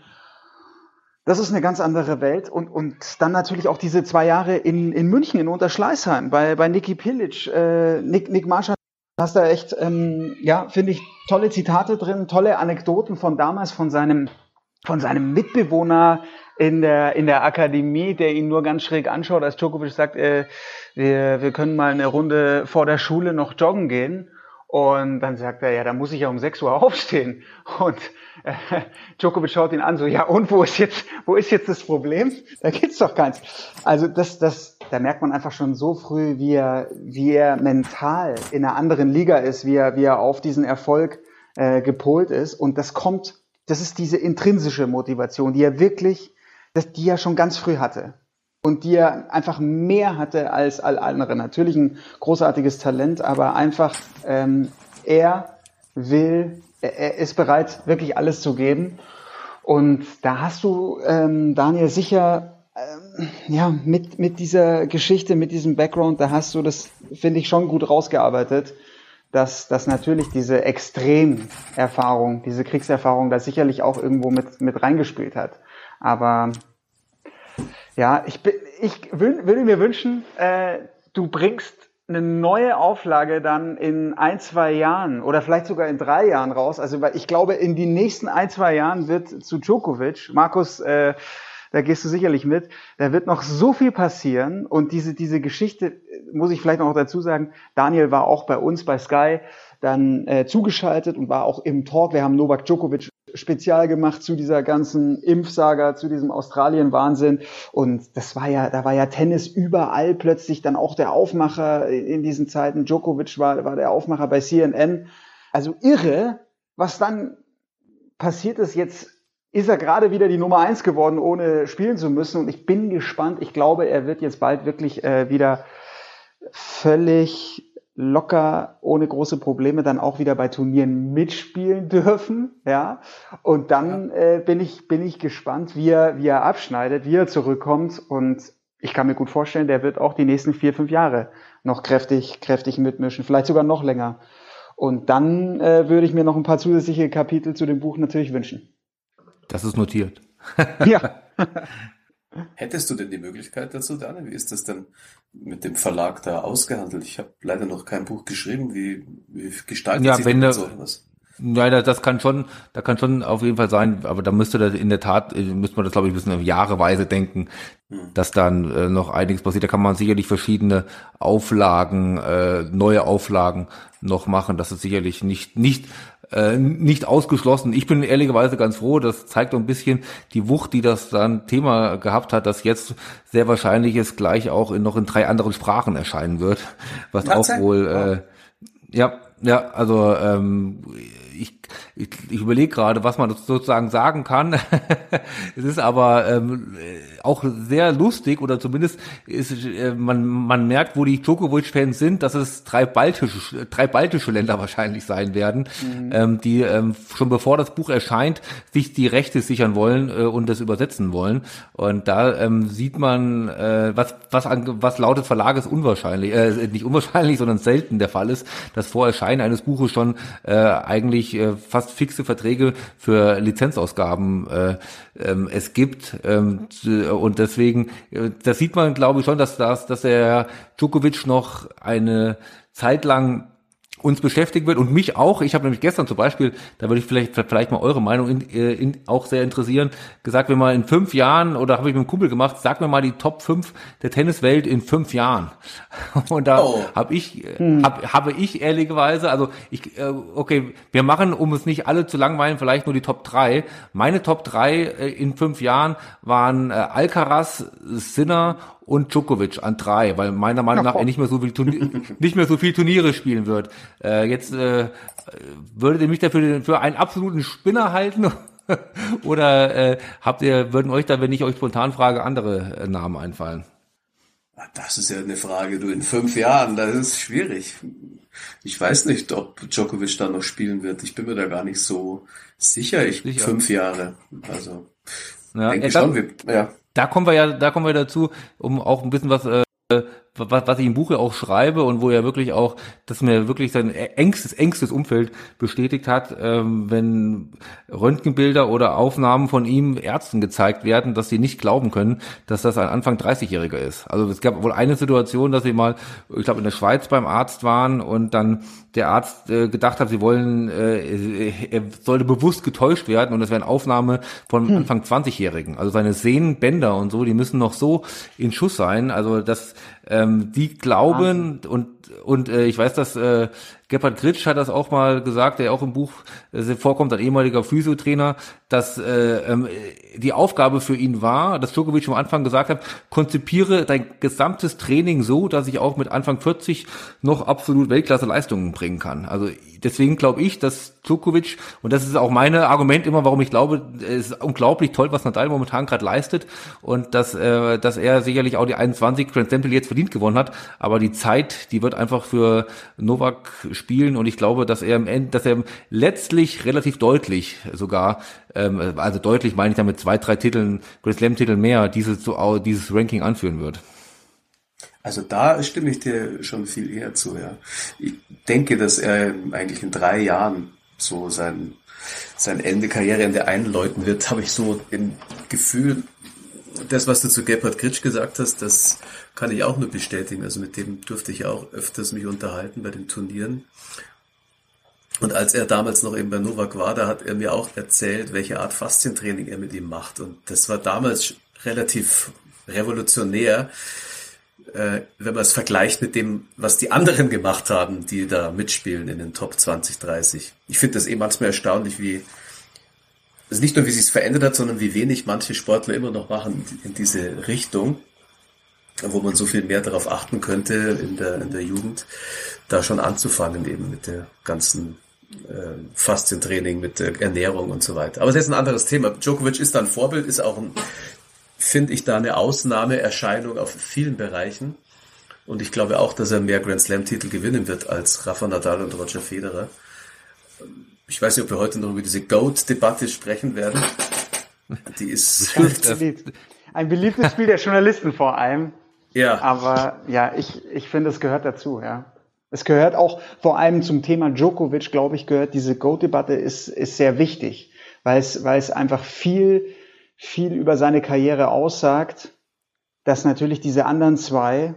Das ist eine ganz andere Welt. Und, und dann natürlich auch diese zwei Jahre in, in München, in Unterschleißheim, bei, bei Niki Pilic. Äh, Nick, Nick Marschall, hast da echt, ähm, ja, finde ich, tolle Zitate drin, tolle Anekdoten von damals, von seinem, von seinem Mitbewohner in der, in der Akademie, der ihn nur ganz schräg anschaut, als Djokovic sagt, äh, wir, wir können mal eine Runde vor der Schule noch joggen gehen. Und dann sagt er, ja, da muss ich ja um 6 Uhr aufstehen. Und äh, Djokovic schaut ihn an, so, ja, und wo ist jetzt, wo ist jetzt das Problem? Da gibt's doch keins. Also das, das, da merkt man einfach schon so früh, wie er, wie er mental in einer anderen Liga ist, wie er, wie er auf diesen Erfolg äh, gepolt ist. Und das kommt, das ist diese intrinsische Motivation, die er wirklich, das, die er schon ganz früh hatte und die er einfach mehr hatte als all andere. Natürlich ein großartiges Talent, aber einfach ähm, er will, er ist bereit, wirklich alles zu geben. Und da hast du, ähm, Daniel, sicher ähm, ja mit mit dieser Geschichte, mit diesem Background, da hast du das, finde ich, schon gut rausgearbeitet, dass dass natürlich diese Extremerfahrung, diese Kriegserfahrung, da sicherlich auch irgendwo mit mit reingespielt hat. Aber Ja, ich, bin, ich würde mir wünschen, äh, du bringst eine neue Auflage dann in ein, zwei Jahren oder vielleicht sogar in drei Jahren raus. Also weil ich glaube, in den nächsten ein, zwei Jahren wird zu Djokovic, Markus, äh, da gehst du sicherlich mit, da wird noch so viel passieren und diese, diese Geschichte, muss ich vielleicht noch dazu sagen, Daniel war auch bei uns bei Sky dann äh, zugeschaltet und war auch im Talk. Wir haben Novak Djokovic spezial gemacht zu dieser ganzen Impfsaga, zu diesem Australien-Wahnsinn. Und das war ja, da war ja Tennis überall plötzlich dann auch der Aufmacher in diesen Zeiten. Djokovic war, war der Aufmacher bei CNN. Also irre, was dann passiert ist. Jetzt ist er gerade wieder die Nummer eins geworden, ohne spielen zu müssen. Und ich bin gespannt. Ich glaube, er wird jetzt bald wirklich äh, wieder völlig locker ohne große Probleme dann auch wieder bei Turnieren mitspielen dürfen, ja. Und dann ja. äh, bin ich bin ich gespannt, wie er wie er abschneidet, wie er zurückkommt und ich kann mir gut vorstellen, der wird auch die nächsten vier fünf Jahre noch kräftig kräftig mitmischen, vielleicht sogar noch länger. Und dann äh, würde ich mir noch ein paar zusätzliche Kapitel zu dem Buch natürlich wünschen. Das ist notiert. ja. Hättest du denn die Möglichkeit dazu, Daniel? Wie ist das denn mit dem Verlag da ausgehandelt? Ich habe leider noch kein Buch geschrieben. Wie, wie gestaltet ja, sich wenn denn so etwas? Ja, das kann schon, da kann schon auf jeden Fall sein, aber da müsste das in der Tat, äh, müsste man das glaube ich ein bisschen jahreweise denken, hm. dass dann äh, noch einiges passiert. Da kann man sicherlich verschiedene Auflagen, äh, neue Auflagen noch machen. Das ist sicherlich nicht, nicht äh, nicht ausgeschlossen. Ich bin ehrlicherweise ganz froh, das zeigt ein bisschen die Wucht, die das dann Thema gehabt hat, dass jetzt sehr wahrscheinlich es gleich auch in, noch in drei anderen Sprachen erscheinen wird, was auch wohl, äh, ja, ja, also ähm, ich, ich, ich überlege gerade, was man sozusagen sagen kann. es ist aber ähm, auch sehr lustig oder zumindest ist äh, man man merkt, wo die Djokovic-Fans sind, dass es drei baltische drei baltische Länder wahrscheinlich sein werden, mhm. ähm, die ähm, schon bevor das Buch erscheint sich die Rechte sichern wollen äh, und das übersetzen wollen. Und da ähm, sieht man, äh, was was an, was laut des Verlages unwahrscheinlich, äh, nicht unwahrscheinlich, sondern selten der Fall ist, dass vor Erscheinen eines Buches schon äh, eigentlich äh, fast fixe Verträge für Lizenzausgaben äh, ähm, es gibt. Ähm, und deswegen, äh, das sieht man, glaube ich, schon, dass, das, dass der Djokovic noch eine Zeit lang uns beschäftigen wird und mich auch. Ich habe nämlich gestern zum Beispiel, da würde ich vielleicht vielleicht mal eure Meinung in, äh, in, auch sehr interessieren, gesagt, wenn mal in fünf Jahren oder habe ich mit einem Kumpel gemacht, sag mir mal die Top 5 der Tenniswelt in fünf Jahren. Und da oh. habe ich äh, hm. hab, habe ich ehrlicherweise, also ich äh, okay, wir machen, um es nicht alle zu langweilen, vielleicht nur die Top 3. Meine Top 3 in fünf Jahren waren Alcaraz, Sinner und Djokovic an drei, weil meiner Meinung nach er nicht mehr so viel Turnier, nicht mehr so viel Turniere spielen wird. Äh, jetzt äh, würdet ihr mich dafür für einen absoluten Spinner halten? Oder äh, habt ihr, würden euch da, wenn ich euch spontan frage, andere äh, Namen einfallen? Das ist ja eine Frage, du in fünf Jahren, das ist schwierig. Ich weiß nicht, ob Djokovic dann noch spielen wird. Ich bin mir da gar nicht so sicher. Ich sicher. fünf Jahre. Also ja, denke schon. Wir, ja. Da kommen wir ja, da kommen wir dazu, um auch ein bisschen was äh, was, was ich im Buch ja auch schreibe und wo er wirklich auch, dass mir wirklich sein engstes, engstes Umfeld bestätigt hat, ähm, wenn Röntgenbilder oder Aufnahmen von ihm Ärzten gezeigt werden, dass sie nicht glauben können, dass das ein Anfang 30-Jähriger ist. Also es gab wohl eine Situation, dass sie mal, ich glaube in der Schweiz beim Arzt waren und dann der Arzt äh, gedacht hat, sie wollen, äh, er sollte bewusst getäuscht werden und das wäre eine Aufnahme von hm. Anfang 20-Jährigen. Also seine Sehnenbänder und so, die müssen noch so in Schuss sein. Also das ähm, die glauben Wahnsinn. und und äh, ich weiß, dass äh, Gebhard Gritsch hat das auch mal gesagt, der auch im Buch äh, vorkommt, ein ehemaliger Physiotrainer, dass äh, ähm, die Aufgabe für ihn war, dass Djokovic am Anfang gesagt hat, konzipiere dein gesamtes Training so, dass ich auch mit Anfang 40 noch absolut Weltklasse Leistungen bringen kann. Also deswegen glaube ich, dass Djokovic, und das ist auch mein Argument immer, warum ich glaube, es ist unglaublich toll, was Nadal momentan gerade leistet und dass, äh, dass er sicherlich auch die 21 Grand Slam jetzt verdient gewonnen hat, aber die Zeit, die wird einfach für Novak spielen und ich glaube, dass er im End, dass er letztlich relativ deutlich sogar, ähm, also deutlich meine ich damit zwei, drei Titeln, Grand Slam Titel mehr, dieses, dieses Ranking anführen wird. Also da stimme ich dir schon viel eher zu, ja. Ich denke, dass er eigentlich in drei Jahren so sein, sein Ende Karriereende einläuten wird, habe ich so im Gefühl. Das, was du zu Gebhard Gritsch gesagt hast, das kann ich auch nur bestätigen. Also mit dem durfte ich auch öfters mich unterhalten bei den Turnieren. Und als er damals noch eben bei Novak war, da hat er mir auch erzählt, welche Art Faszientraining er mit ihm macht. Und das war damals relativ revolutionär, äh, wenn man es vergleicht mit dem, was die anderen gemacht haben, die da mitspielen in den Top 20, 30. Ich finde das eh manchmal erstaunlich, wie also nicht nur, wie sich es verändert hat, sondern wie wenig manche Sportler immer noch machen in diese Richtung, wo man so viel mehr darauf achten könnte in der, in der Jugend, da schon anzufangen eben mit der ganzen äh, Faszientraining, mit der Ernährung und so weiter. Aber das ist ein anderes Thema. Djokovic ist da ein Vorbild, ist auch ein, finde ich, da eine Ausnahmeerscheinung auf vielen Bereichen. Und ich glaube auch, dass er mehr Grand Slam Titel gewinnen wird als Rafa Nadal und Roger Federer. Ich weiß nicht, ob wir heute noch über diese Goat-Debatte sprechen werden. Die ist ein beliebtes Spiel der Journalisten vor allem. Ja. Aber ja, ich, ich finde, es gehört dazu, ja. Es gehört auch vor allem zum Thema Djokovic, glaube ich, gehört diese Goat-Debatte ist, ist sehr wichtig, weil es, weil es einfach viel, viel über seine Karriere aussagt, dass natürlich diese anderen zwei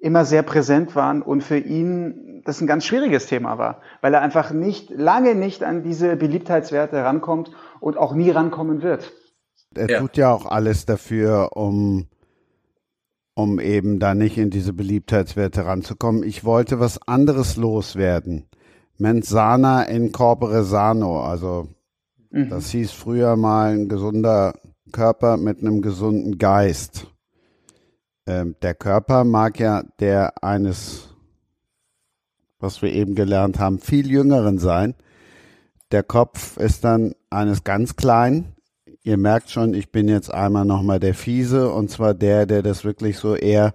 immer sehr präsent waren und für ihn das ein ganz schwieriges Thema war, weil er einfach nicht, lange nicht an diese Beliebtheitswerte rankommt und auch nie rankommen wird. Er ja. tut ja auch alles dafür, um, um eben da nicht in diese Beliebtheitswerte ranzukommen. Ich wollte was anderes loswerden. Mensana in corpore sano, also mhm. das hieß früher mal ein gesunder Körper mit einem gesunden Geist. Ähm, der Körper mag ja der eines, was wir eben gelernt haben, viel jüngeren sein. Der Kopf ist dann eines ganz kleinen. Ihr merkt schon, ich bin jetzt einmal nochmal der Fiese und zwar der, der das wirklich so eher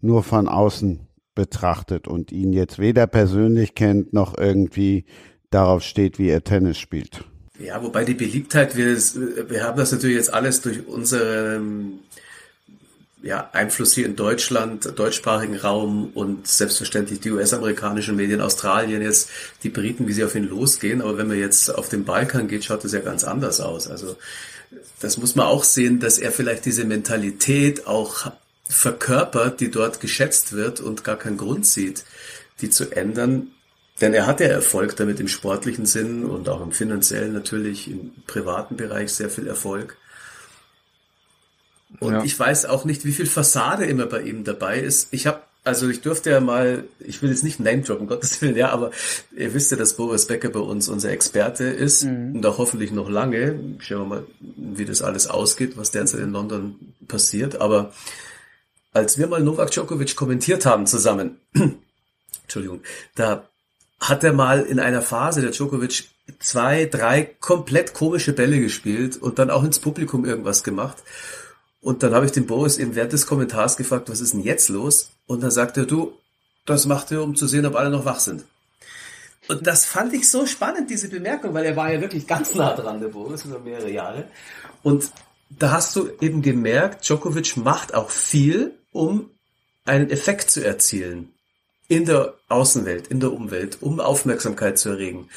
nur von außen betrachtet und ihn jetzt weder persönlich kennt noch irgendwie darauf steht, wie er Tennis spielt. Ja, wobei die Beliebtheit, wir, wir haben das natürlich jetzt alles durch unsere ja, Einfluss hier in Deutschland, deutschsprachigen Raum und selbstverständlich die US-amerikanischen Medien, Australien jetzt, die Briten, wie sie auf ihn losgehen. Aber wenn man jetzt auf den Balkan geht, schaut das ja ganz anders aus. Also das muss man auch sehen, dass er vielleicht diese Mentalität auch verkörpert, die dort geschätzt wird und gar keinen Grund sieht, die zu ändern. Denn er hat ja Erfolg damit im sportlichen Sinn und auch im finanziellen natürlich, im privaten Bereich sehr viel Erfolg. Und ja. ich weiß auch nicht, wie viel Fassade immer bei ihm dabei ist. Ich habe, also ich durfte ja mal, ich will jetzt nicht Name droppen, Gottes Willen, ja, aber ihr wisst ja, dass Boris Becker bei uns unser Experte ist mhm. und auch hoffentlich noch lange. Schauen wir mal, wie das alles ausgeht, was derzeit in London passiert. Aber als wir mal Novak Djokovic kommentiert haben zusammen, Entschuldigung, da hat er mal in einer Phase, der Djokovic, zwei, drei komplett komische Bälle gespielt und dann auch ins Publikum irgendwas gemacht. Und dann habe ich den Boris eben während des Kommentars gefragt, was ist denn jetzt los? Und dann sagte er, du, das macht er, um zu sehen, ob alle noch wach sind. Und das fand ich so spannend, diese Bemerkung, weil er war ja wirklich ganz nah dran, der Boris, über mehrere Jahre. Und da hast du eben gemerkt, Djokovic macht auch viel, um einen Effekt zu erzielen. In der Außenwelt, in der Umwelt, um Aufmerksamkeit zu erregen.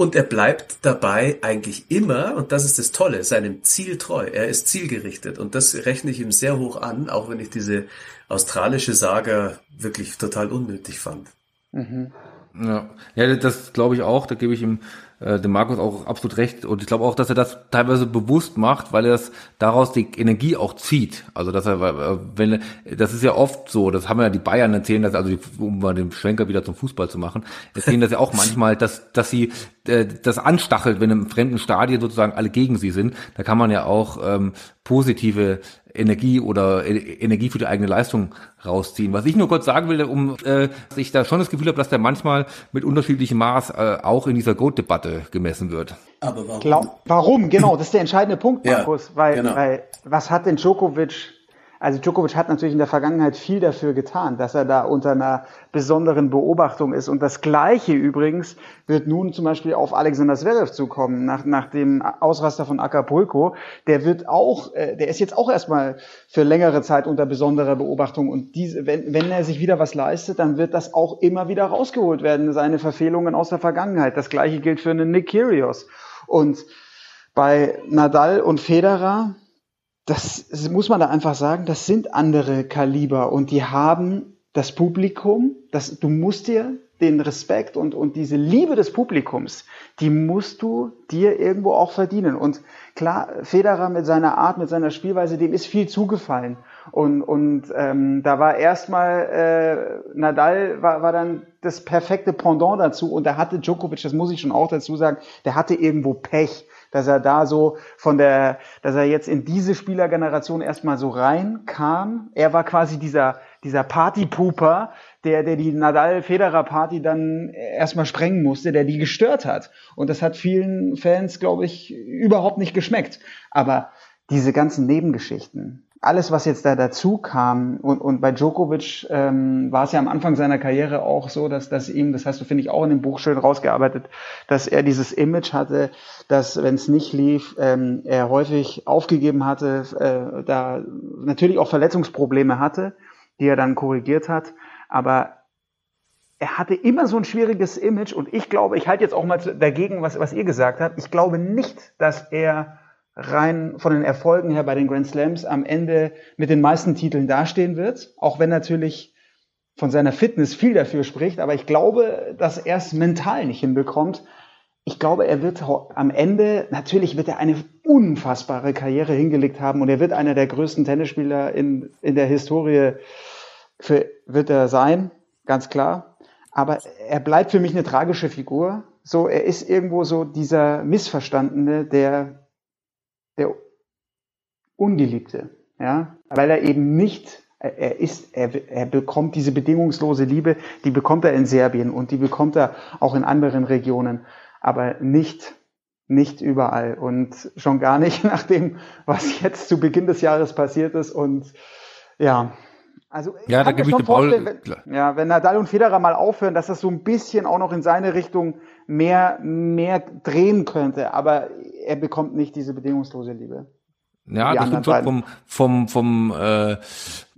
Und er bleibt dabei eigentlich immer, und das ist das Tolle, seinem Ziel treu. Er ist zielgerichtet. Und das rechne ich ihm sehr hoch an, auch wenn ich diese australische Saga wirklich total unnötig fand. Mhm. Ja, ja das glaube ich auch. Da gebe ich ihm äh, dem Markus auch absolut recht. Und ich glaube auch, dass er das teilweise bewusst macht, weil er das daraus die Energie auch zieht. Also dass er, äh, wenn das ist ja oft so, das haben ja die Bayern erzählen, dass also um mal den Schwenker wieder zum Fußball zu machen, erzählen das ja auch manchmal, dass dass sie äh, das anstachelt, wenn im fremden Stadion sozusagen alle gegen sie sind. Da kann man ja auch ähm, positive Energie oder e Energie für die eigene Leistung rausziehen. Was ich nur kurz sagen will, um äh, ich da schon das Gefühl habe, dass der manchmal mit unterschiedlichem Maß äh, auch in dieser Goat-Debatte gemessen wird. Aber warum? Glaub, warum? Genau, das ist der entscheidende Punkt, Markus. Ja, weil, genau. weil was hat denn Djokovic also Djokovic hat natürlich in der Vergangenheit viel dafür getan, dass er da unter einer besonderen Beobachtung ist. Und das Gleiche übrigens wird nun zum Beispiel auf Alexander Zverev zukommen, nach, nach dem Ausraster von Acapulco. Der wird auch, äh, der ist jetzt auch erstmal für längere Zeit unter besonderer Beobachtung. Und diese, wenn, wenn er sich wieder was leistet, dann wird das auch immer wieder rausgeholt werden, seine Verfehlungen aus der Vergangenheit. Das Gleiche gilt für einen Nick Kyrgios. Und bei Nadal und Federer, das muss man da einfach sagen, das sind andere Kaliber und die haben das Publikum, das, du musst dir den Respekt und, und diese Liebe des Publikums, die musst du dir irgendwo auch verdienen. Und klar, Federer mit seiner Art, mit seiner Spielweise, dem ist viel zugefallen. Und, und ähm, da war erstmal äh, Nadal war, war dann das perfekte Pendant dazu und da hatte Djokovic, das muss ich schon auch dazu sagen, der hatte irgendwo Pech, dass er da so von der, dass er jetzt in diese Spielergeneration erstmal so reinkam. Er war quasi dieser dieser Partypooper, der, der die Nadal-Federer-Party dann erstmal sprengen musste, der die gestört hat. Und das hat vielen Fans, glaube ich, überhaupt nicht geschmeckt. Aber diese ganzen Nebengeschichten, alles, was jetzt da dazu kam, und, und bei Djokovic ähm, war es ja am Anfang seiner Karriere auch so, dass, dass ihm, das hast du, finde ich, auch in dem Buch schön rausgearbeitet, dass er dieses Image hatte, dass, wenn es nicht lief, ähm, er häufig aufgegeben hatte, äh, da natürlich auch Verletzungsprobleme hatte die er dann korrigiert hat. Aber er hatte immer so ein schwieriges Image und ich glaube, ich halte jetzt auch mal dagegen, was, was ihr gesagt habt. Ich glaube nicht, dass er rein von den Erfolgen her bei den Grand Slams am Ende mit den meisten Titeln dastehen wird, auch wenn natürlich von seiner Fitness viel dafür spricht, aber ich glaube, dass er es mental nicht hinbekommt. Ich glaube, er wird am Ende, natürlich wird er eine unfassbare Karriere hingelegt haben und er wird einer der größten Tennisspieler in, in der Historie für, wird er sein, ganz klar. Aber er bleibt für mich eine tragische Figur. So, er ist irgendwo so dieser Missverstandene, der, der Ungeliebte, ja, weil er eben nicht, er ist, er, er bekommt diese bedingungslose Liebe, die bekommt er in Serbien und die bekommt er auch in anderen Regionen, aber nicht, nicht überall und schon gar nicht nach dem, was jetzt zu Beginn des Jahres passiert ist und ja, also ja, da gebe ich dir Paul. Wenn, ja, wenn Nadal und Federer mal aufhören, dass das so ein bisschen auch noch in seine Richtung mehr, mehr drehen könnte. Aber er bekommt nicht diese bedingungslose Liebe. Ja, das stimmt schon vom, vom, vom äh,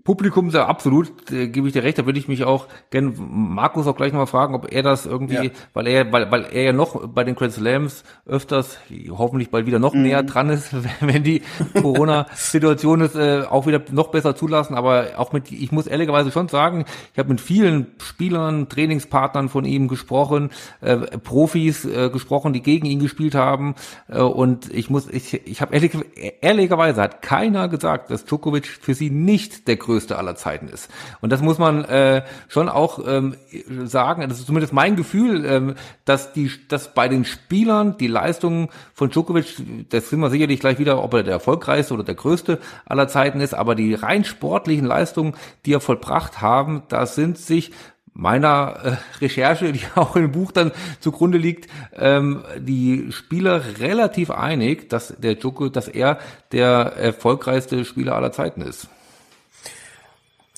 Publikum, sehr absolut, äh, gebe ich dir recht, da würde ich mich auch gerne Markus auch gleich nochmal fragen, ob er das irgendwie, ja. weil er, weil, weil er ja noch bei den Grand Slams öfters, hoffentlich bald wieder noch mhm. näher dran ist, wenn die Corona-Situation ist, äh, auch wieder noch besser zulassen, aber auch mit, ich muss ehrlicherweise schon sagen, ich habe mit vielen Spielern, Trainingspartnern von ihm gesprochen, äh, Profis äh, gesprochen, die gegen ihn gespielt haben, äh, und ich muss, ich, ich habe ehrlich, ehrlicherweise hat keiner gesagt, dass Djokovic für sie nicht der größte größte aller Zeiten ist. Und das muss man äh, schon auch ähm, sagen, das ist zumindest mein Gefühl, ähm, dass die, dass bei den Spielern die Leistungen von Djokovic, das sind wir sicherlich gleich wieder, ob er der erfolgreichste oder der größte aller Zeiten ist, aber die rein sportlichen Leistungen, die er vollbracht haben, da sind sich meiner äh, Recherche, die auch im Buch dann zugrunde liegt, ähm, die Spieler relativ einig, dass der Joko, dass er der erfolgreichste Spieler aller Zeiten ist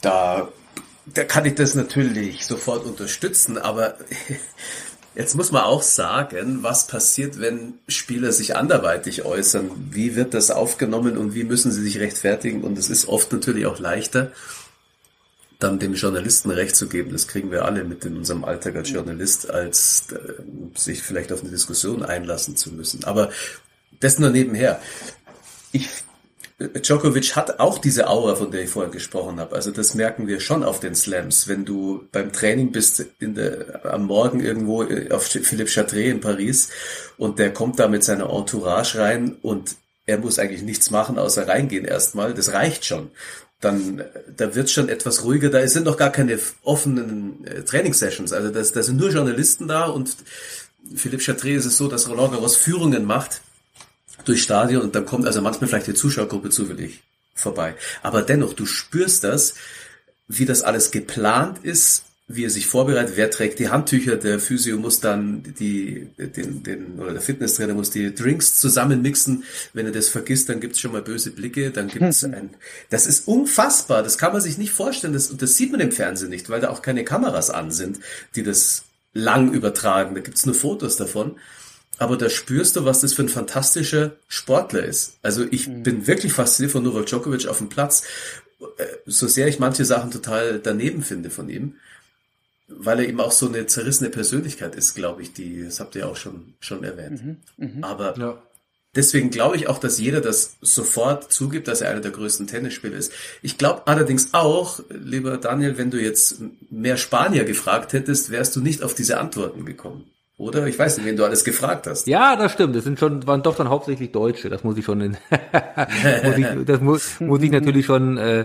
da, da kann ich das natürlich sofort unterstützen, aber jetzt muss man auch sagen, was passiert, wenn Spieler sich anderweitig äußern? Wie wird das aufgenommen und wie müssen sie sich rechtfertigen? Und es ist oft natürlich auch leichter, dann dem Journalisten recht zu geben. Das kriegen wir alle mit in unserem Alltag als Journalist, als äh, sich vielleicht auf eine Diskussion einlassen zu müssen. Aber das nur nebenher. Ich Djokovic hat auch diese Aura, von der ich vorher gesprochen habe. Also das merken wir schon auf den Slams. Wenn du beim Training bist in der, am Morgen irgendwo äh, auf Philippe Chatrier in Paris und der kommt da mit seiner Entourage rein und er muss eigentlich nichts machen, außer reingehen erstmal. Das reicht schon. Dann, da wird schon etwas ruhiger. Da sind noch gar keine offenen äh, Trainingssessions. Also da sind nur Journalisten da und Philippe Chatrier ist es so, dass Roland Garros Führungen macht durchs Stadion und dann kommt also manchmal vielleicht die Zuschauergruppe zufällig vorbei. Aber dennoch, du spürst das, wie das alles geplant ist, wie er sich vorbereitet, wer trägt die Handtücher, der Physio muss dann die, den, den, oder der Fitnesstrainer muss die Drinks zusammenmixen. Wenn er das vergisst, dann gibt's schon mal böse Blicke, dann gibt's ein, das ist unfassbar, das kann man sich nicht vorstellen, das, und das sieht man im Fernsehen nicht, weil da auch keine Kameras an sind, die das lang übertragen, da gibt's nur Fotos davon aber da spürst du, was das für ein fantastischer Sportler ist. Also ich mhm. bin wirklich fasziniert von Novak Djokovic auf dem Platz, äh, so sehr ich manche Sachen total daneben finde von ihm, weil er eben auch so eine zerrissene Persönlichkeit ist, glaube ich, die, das habt ihr auch schon, schon erwähnt. Mhm. Mhm. Aber ja. deswegen glaube ich auch, dass jeder das sofort zugibt, dass er einer der größten Tennisspieler ist. Ich glaube allerdings auch, lieber Daniel, wenn du jetzt mehr Spanier gefragt hättest, wärst du nicht auf diese Antworten gekommen. Oder? Ich weiß nicht, wen du alles gefragt hast. Ja, das stimmt. Das sind schon, waren doch dann hauptsächlich Deutsche. Das muss ich schon, in, muss ich, das muss, muss ich natürlich schon äh,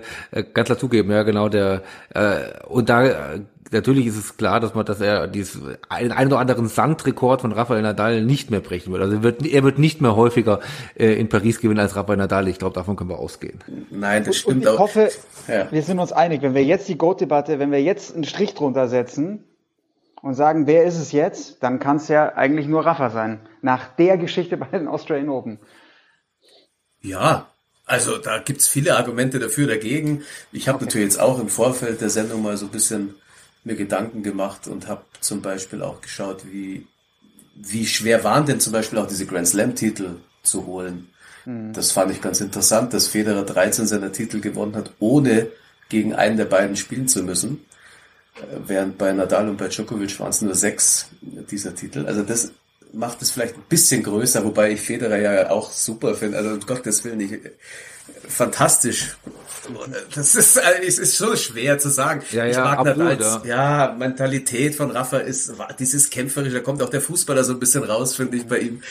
ganz klar zugeben. Ja, genau. Der äh, und da äh, natürlich ist es klar, dass man, dass er dieses einen, einen oder anderen Sandrekord von Rafael Nadal nicht mehr brechen wird. Also er wird, er wird nicht mehr häufiger äh, in Paris gewinnen als Rafael Nadal. Ich glaube, davon können wir ausgehen. Nein, das Und stimmt ich auch. hoffe, Ja. wir sind uns einig, wenn wir jetzt die Goat-Debatte, wenn wir jetzt einen Strich drunter setzen und sagen, wer ist es jetzt, dann kann es ja eigentlich nur Rafa sein. Nach der Geschichte bei den Australian Open. Ja, also da gibt's viele Argumente dafür, dagegen. Ich habe natürlich jetzt auch im Vorfeld der Sendung mal so ein bisschen mir Gedanken gemacht und habe zum Beispiel auch geschaut, wie, wie schwer waren denn zum Beispiel auch diese Grand Slam-Titel zu holen. Das fand ich ganz interessant, dass Federer 13 seiner Titel gewonnen hat, ohne gegen einen der beiden spielen zu müssen. Äh, Während bei Nadal und bei Djokovic waren es nur sechs dieser Titel. Also das macht es vielleicht ein bisschen größer, wobei ich Federer ja auch super finde. Also um Gottes Willen, ich, fantastisch. Das ist, äh, es ist so schwer zu sagen. Ja, ich ja, mag absolut, das als, ja. Mentalität von Rafa ist dieses kämpferische, da kommt auch der Fußballer so ein bisschen raus, finde ich, bei ihm.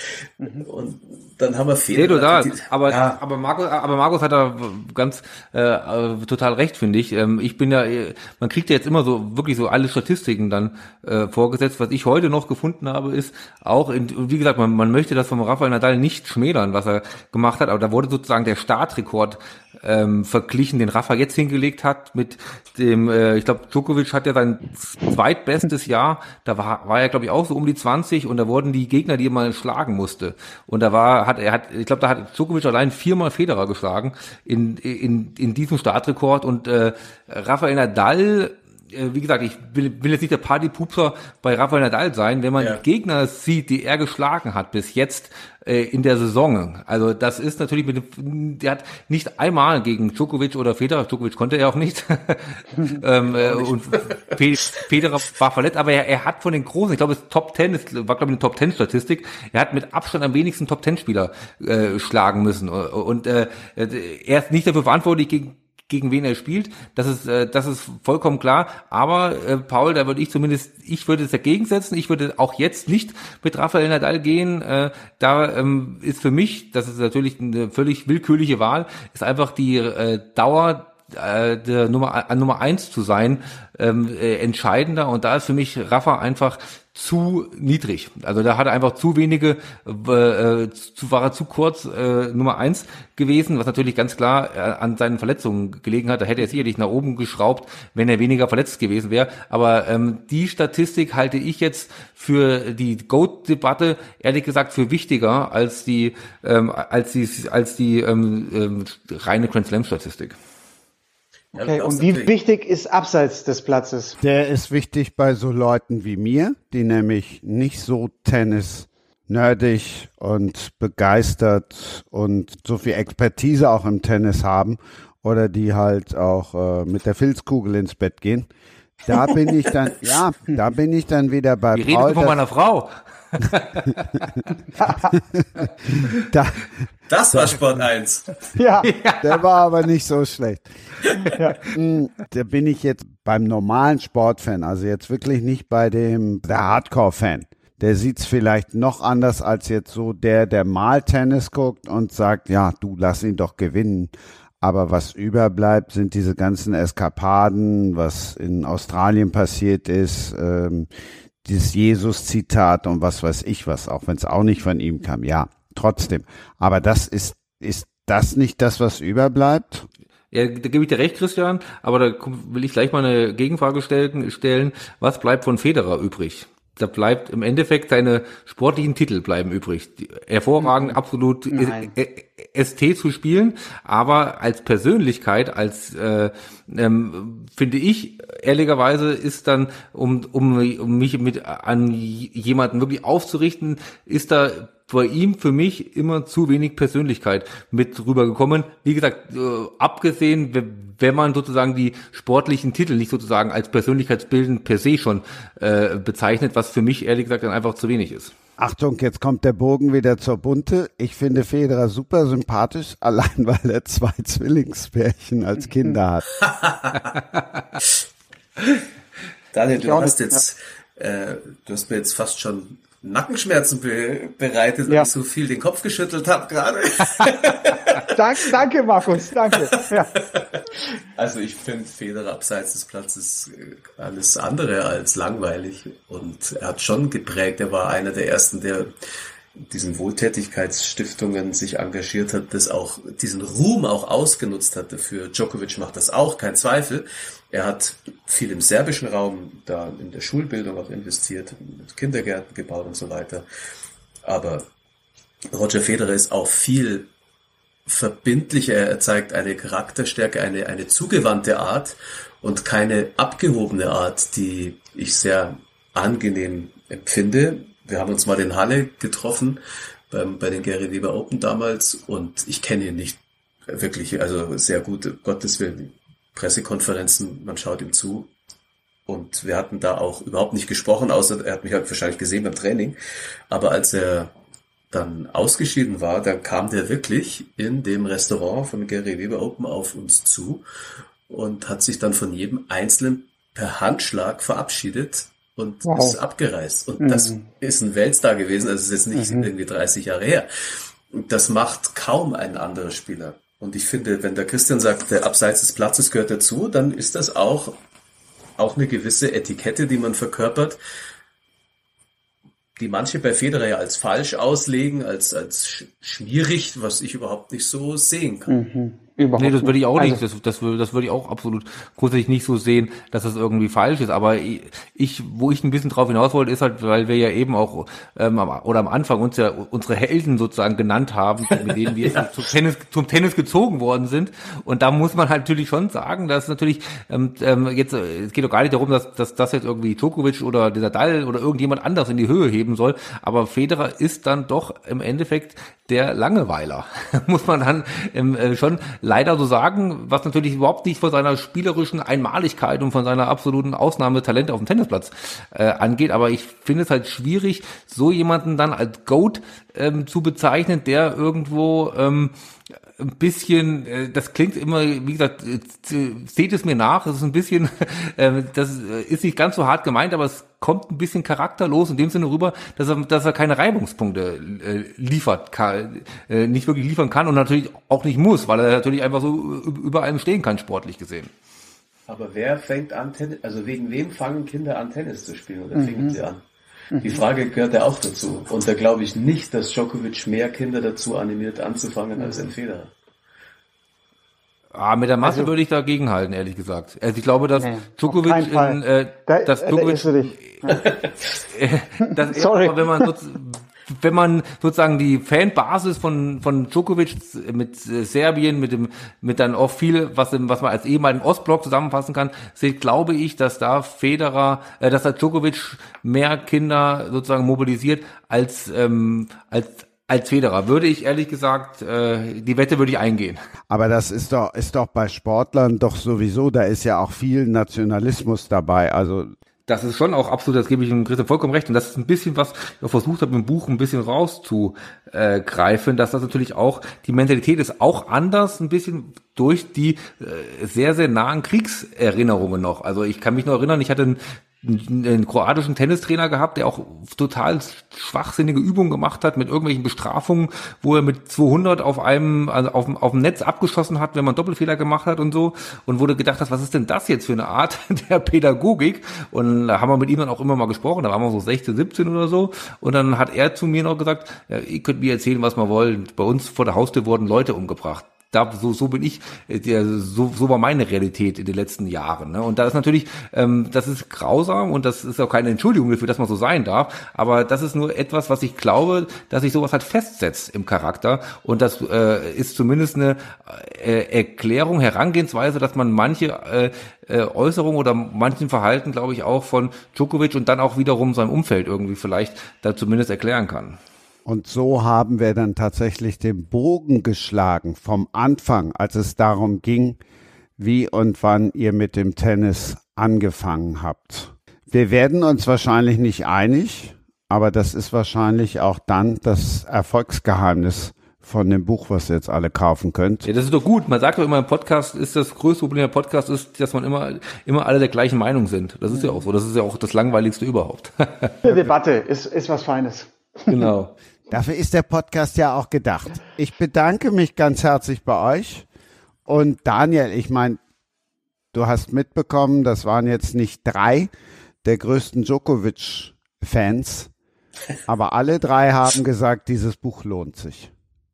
Und dann haben wir Federer. Nee. Die- Aber, ja, aber Markus, aber Markus hat da ganz äh, äh, total recht, finde ich. Ähm, ich bin ja, äh, man kriegt ja jetzt immer so wirklich so alle Statistiken dann äh, vorgesetzt. Was ich heute noch gefunden habe, ist auch, in, wie gesagt, man, man möchte das vom Rafael Nadal nicht schmälern, was er gemacht hat, aber da wurde sozusagen der Startrekord ähm, verglichen, den Rafa jetzt hingelegt hat mit dem, äh, ich glaube, Djokovic hat ja sein zweitbestes Jahr, da war, war er, glaube ich, auch so um die 20 und da wurden die Gegner, die er mal schlagen musste. Und da war, hat er hat, ich glaube, da hat Djokovic allein viermal Federer geschlagen in, in, in diesem Startrekord und äh, Rafael Nadal wie gesagt, ich will, will jetzt nicht der Partypupser bei Rafael Nadal sein, wenn man Ja. Gegner sieht, die er geschlagen hat bis jetzt äh, in der Saison. Also das ist natürlich mit dem, der hat nicht einmal gegen Djokovic oder Federer, Djokovic konnte er auch nicht, ähm, äh, und Fe- Federer war verletzt, aber er, er hat von den Großen, ich glaube, es Top 10, es war glaube ich eine Top 10 Statistik, er hat mit Abstand am wenigsten Top 10 Spieler äh, schlagen müssen und äh, er ist nicht dafür verantwortlich gegen gegen wen er spielt, das ist, äh, das ist vollkommen klar. Aber äh, Paul, da würde ich zumindest, ich würde es dagegen setzen. Ich würde auch jetzt nicht mit Rafael Nadal gehen. Äh, da ähm, ist für mich, das ist natürlich eine völlig willkürliche Wahl, ist einfach die äh, Dauer äh, der Nummer, an Nummer eins zu sein, ähm, äh, entscheidender. Und da ist für mich Rafa einfach zu niedrig. Also da hat er einfach zu wenige, äh, zu, war er zu kurz äh, Nummer eins gewesen, was natürlich ganz klar äh, an seinen Verletzungen gelegen hat. Da hätte er sicherlich nach oben geschraubt, wenn er weniger verletzt gewesen wäre. Aber ähm, die Statistik halte ich jetzt für die Goat-Debatte ehrlich gesagt für wichtiger als die ähm, als die als die ähm, ähm, reine Grand Slam-Statistik. Okay, und wie wichtig ist abseits des Platzes? Der ist wichtig bei so Leuten wie mir, die nämlich nicht so Tennis nerdig und begeistert und so viel Expertise auch im Tennis haben oder die halt auch äh, mit der Filzkugel ins Bett gehen. Da bin ich dann, ja, da bin ich dann wieder bei Wie redest Paul. du von meiner Frau? Da, Das war Sport 1. Ja, Der war aber nicht so schlecht. Mm, Da bin ich jetzt beim normalen Sportfan, also jetzt wirklich nicht bei dem der Hardcore-Fan. Der sieht's vielleicht noch anders als jetzt so der, der mal Tennis guckt und sagt, ja, du lass ihn doch gewinnen. Aber was überbleibt, sind diese ganzen Eskapaden, was in Australien passiert ist, ähm, dieses Jesus-Zitat und was weiß ich was, auch wenn es auch nicht von ihm kam. Ja, trotzdem. Aber das ist, ist das nicht das, was überbleibt? Ja, da gebe ich dir recht, Christian, aber da will ich gleich mal eine Gegenfrage stellen. stellen. Was bleibt von Federer übrig? Da bleibt im Endeffekt seine sportlichen Titel bleiben übrig. Hervorragend, absolut Nein. äh, äh, ST zu spielen, aber als Persönlichkeit, als äh, ähm, finde ich ehrlicherweise ist dann, um, um, um mich mit an jemanden wirklich aufzurichten, ist da bei ihm für mich immer zu wenig Persönlichkeit mit rübergekommen. Wie gesagt, äh, abgesehen, we- wenn man sozusagen die sportlichen Titel nicht sozusagen als persönlichkeitsbildend per se schon äh, bezeichnet, was für mich ehrlich gesagt dann einfach zu wenig ist. Achtung, jetzt kommt der Bogen wieder zur Bunte. Ich finde Federer super sympathisch, allein weil er zwei Zwillingspärchen als Kinder hat. Daniel, du hast jetzt, äh, du hast mir jetzt fast schon Nackenschmerzen be bereitet, weil ja. ich so viel den Kopf geschüttelt habe gerade. danke, danke, Markus, danke. Ja. Also ich finde Federer abseits des Platzes äh, alles andere als langweilig und er hat schon geprägt. Er war einer der ersten, der diesen Wohltätigkeitsstiftungen sich engagiert hat, das auch diesen Ruhm auch ausgenutzt hat dafür. Djokovic macht das auch, kein Zweifel. Er hat viel im serbischen Raum da in der Schulbildung auch investiert, Kindergärten gebaut und so weiter. Aber Roger Federer ist auch viel verbindlicher. Er zeigt eine Charakterstärke, eine, eine zugewandte Art und keine abgehobene Art, die ich sehr angenehm empfinde wir haben uns mal in Halle getroffen beim, bei den Gary Weber Open damals und ich kenne ihn nicht wirklich, also sehr gut, Gottes Willen, Pressekonferenzen, man schaut ihm zu. Und wir hatten da auch überhaupt nicht gesprochen, außer er hat mich halt wahrscheinlich gesehen beim Training. Aber als er dann ausgeschieden war, dann kam der wirklich in dem Restaurant von Gary Weber Open auf uns zu und hat sich dann von jedem Einzelnen per Handschlag verabschiedet und wow. ist abgereist. Und mhm. das ist ein Weltstar gewesen, also es ist jetzt nicht mhm. irgendwie 30 Jahre her. Und das macht kaum ein anderer Spieler. Und ich finde, wenn der Christian sagt, der abseits des Platzes gehört dazu, dann ist das auch, auch eine gewisse Etikette, die man verkörpert, die manche bei Federer ja als falsch auslegen, als, als schwierig, was ich überhaupt nicht so sehen kann. Mhm. Überhaupt nee, das würde ich auch nicht, also, das, das, würde, das würde ich auch absolut grundsätzlich nicht so sehen, dass das irgendwie falsch ist. Aber ich, wo ich ein bisschen drauf hinaus wollte, ist halt, weil wir ja eben auch ähm, oder am Anfang uns ja unsere Helden sozusagen genannt haben, mit denen wir ja. zum, Tennis, zum Tennis gezogen worden sind. Und da muss man halt natürlich schon sagen, dass natürlich ähm, ähm, jetzt, es geht doch gar nicht darum, dass, dass das jetzt irgendwie Djokovic oder dieser Dall oder irgendjemand anders in die Höhe heben soll. Aber Federer ist dann doch im Endeffekt der Langeweiler, muss man dann ähm, äh, schon leider so sagen, was natürlich überhaupt nicht von seiner spielerischen Einmaligkeit und von seiner absoluten Ausnahmetalent auf dem Tennisplatz äh, angeht. Aber ich finde es halt schwierig, so jemanden dann als Goat ähm, zu bezeichnen, der irgendwo ähm, ein bisschen, äh, das klingt immer, wie gesagt, äh, seht es mir nach, es ist ein bisschen, äh, das ist nicht ganz so hart gemeint, aber es kommt ein bisschen charakterlos in dem Sinne rüber, dass er, dass er keine Reibungspunkte liefert, kann, nicht wirklich liefern kann und natürlich auch nicht muss, weil er natürlich einfach so über allem stehen kann, sportlich gesehen. Aber wer fängt an, Tennis, also wegen wem fangen Kinder an, Tennis zu spielen oder mhm. fingen sie an? Die Frage gehört ja auch dazu. Und da glaube ich nicht, dass Djokovic mehr Kinder dazu animiert anzufangen als ein Federer. Ah, mit der Masse also, würde ich dagegen halten, ehrlich gesagt. Also ich glaube, dass nee, Djokovic in, äh, da, dass Djokovic, da äh, das Sorry. wenn man so, wenn man sozusagen die Fanbasis von von Djokovic mit äh, Serbien, mit dem mit dann auch viel, was was man als ehemaligen Ostblock zusammenfassen kann, seht, glaube ich, dass da Federer, äh, dass da Djokovic mehr Kinder sozusagen mobilisiert als ähm, als als Federer würde ich ehrlich gesagt, äh, die Wette würde ich eingehen. Aber das ist doch, ist doch bei Sportlern doch sowieso, da ist ja auch viel Nationalismus dabei. Also das ist schon auch absolut, das gebe ich dem Christian vollkommen recht. Und das ist ein bisschen, was ich versucht habe, im Buch ein bisschen rauszugreifen, dass das natürlich auch, die Mentalität ist auch anders, ein bisschen durch die äh, sehr, sehr nahen Kriegserinnerungen noch. Also ich kann mich noch erinnern, ich hatte einen einen kroatischen Tennistrainer gehabt, der auch total schwachsinnige Übungen gemacht hat mit irgendwelchen Bestrafungen, wo er mit 200 auf einem, also auf, auf dem Netz abgeschossen hat, wenn man Doppelfehler gemacht hat und so und wurde gedacht, was ist denn das jetzt für eine Art der Pädagogik? Und da haben wir mit ihm dann auch immer mal gesprochen, da waren wir so 16, 17 oder so und dann hat er zu mir noch gesagt, ja, ihr könnt mir erzählen, was wir wollen. Bei uns vor der Haustür wurden Leute umgebracht da so so bin ich äh, so so war meine Realität in den letzten Jahren ne? und da ist natürlich ähm, das ist grausam und das ist auch keine Entschuldigung dafür dass man so sein darf aber das ist nur etwas was ich glaube dass sich sowas halt festsetzt im Charakter und das äh, ist zumindest eine äh, Erklärung Herangehensweise dass man manche äh, äh, Äußerungen oder manchen Verhalten glaube ich auch von Djokovic und dann auch wiederum seinem Umfeld irgendwie vielleicht da zumindest erklären kann und so haben wir dann tatsächlich den Bogen geschlagen vom Anfang, als es darum ging, wie und wann ihr mit dem Tennis angefangen habt. Wir werden uns wahrscheinlich nicht einig, Aber das ist wahrscheinlich auch dann das Erfolgsgeheimnis von dem Buch, was ihr jetzt alle kaufen könnt. Ja, das ist doch gut. Man sagt doch immer, im Podcast ist das größte Problem der Podcast ist, dass man immer, immer alle der gleichen Meinung sind. Das ist ja auch so. Das ist ja auch das langweiligste überhaupt. Eine Debatte ist, ist was Feines. genau. Dafür ist der Podcast ja auch gedacht. Ich bedanke mich ganz herzlich bei euch. Und Daniel, ich meine, du hast mitbekommen, das waren jetzt nicht drei der größten Djokovic-Fans, aber alle drei haben gesagt, dieses Buch lohnt sich.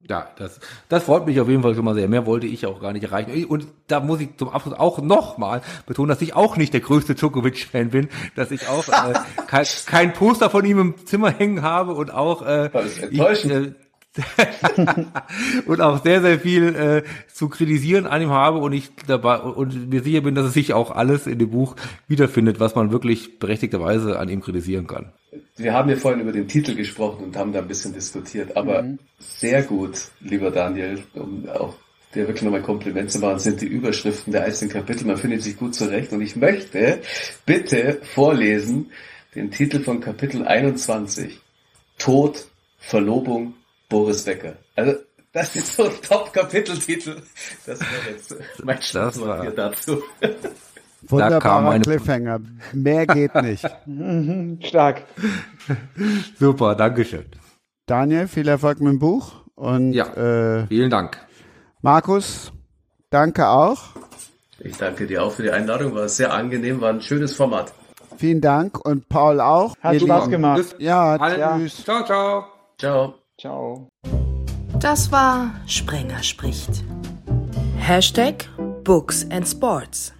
Ja, das, das freut mich auf jeden Fall schon mal sehr. Mehr wollte ich auch gar nicht erreichen. Und da muss ich zum Abschluss auch nochmal betonen, dass ich auch nicht der größte Djokovic-Fan bin, dass ich auch äh, kein, kein Poster von ihm im Zimmer hängen habe und auch äh. Ich, äh, und auch sehr, sehr viel äh, zu kritisieren an ihm habe und ich dabei und mir sicher bin, dass es sich auch alles in dem Buch wiederfindet, was man wirklich berechtigterweise an ihm kritisieren kann. Wir haben ja vorhin über den Titel gesprochen und haben da ein bisschen diskutiert, aber sehr gut, lieber Daniel, um auch dir wirklich nochmal Kompliment zu machen, sind die Überschriften der einzelnen Kapitel. Man findet sich gut zurecht und ich möchte bitte vorlesen den Titel von Kapitel 21. Tod, Verlobung, Boris Becker. Also, das ist so ein Top-Kapiteltitel. Das wäre jetzt mein hier dazu. Kam Wunderbarer Cliffhanger. Mehr geht nicht. Stark. Super, Dankeschön. Daniel, viel Erfolg mit dem Buch. Und Ja. äh, Vielen Dank. Markus, danke auch. Ich danke dir auch für die Einladung, war sehr angenehm, war ein schönes Format. Vielen Dank und Paul auch. Hat Ihr Spaß Lieben. gemacht. Bis Ja, tschüss. Ciao, ciao. Ciao. Ciao. Das war Sprenger spricht. Hashtag Books and Sports.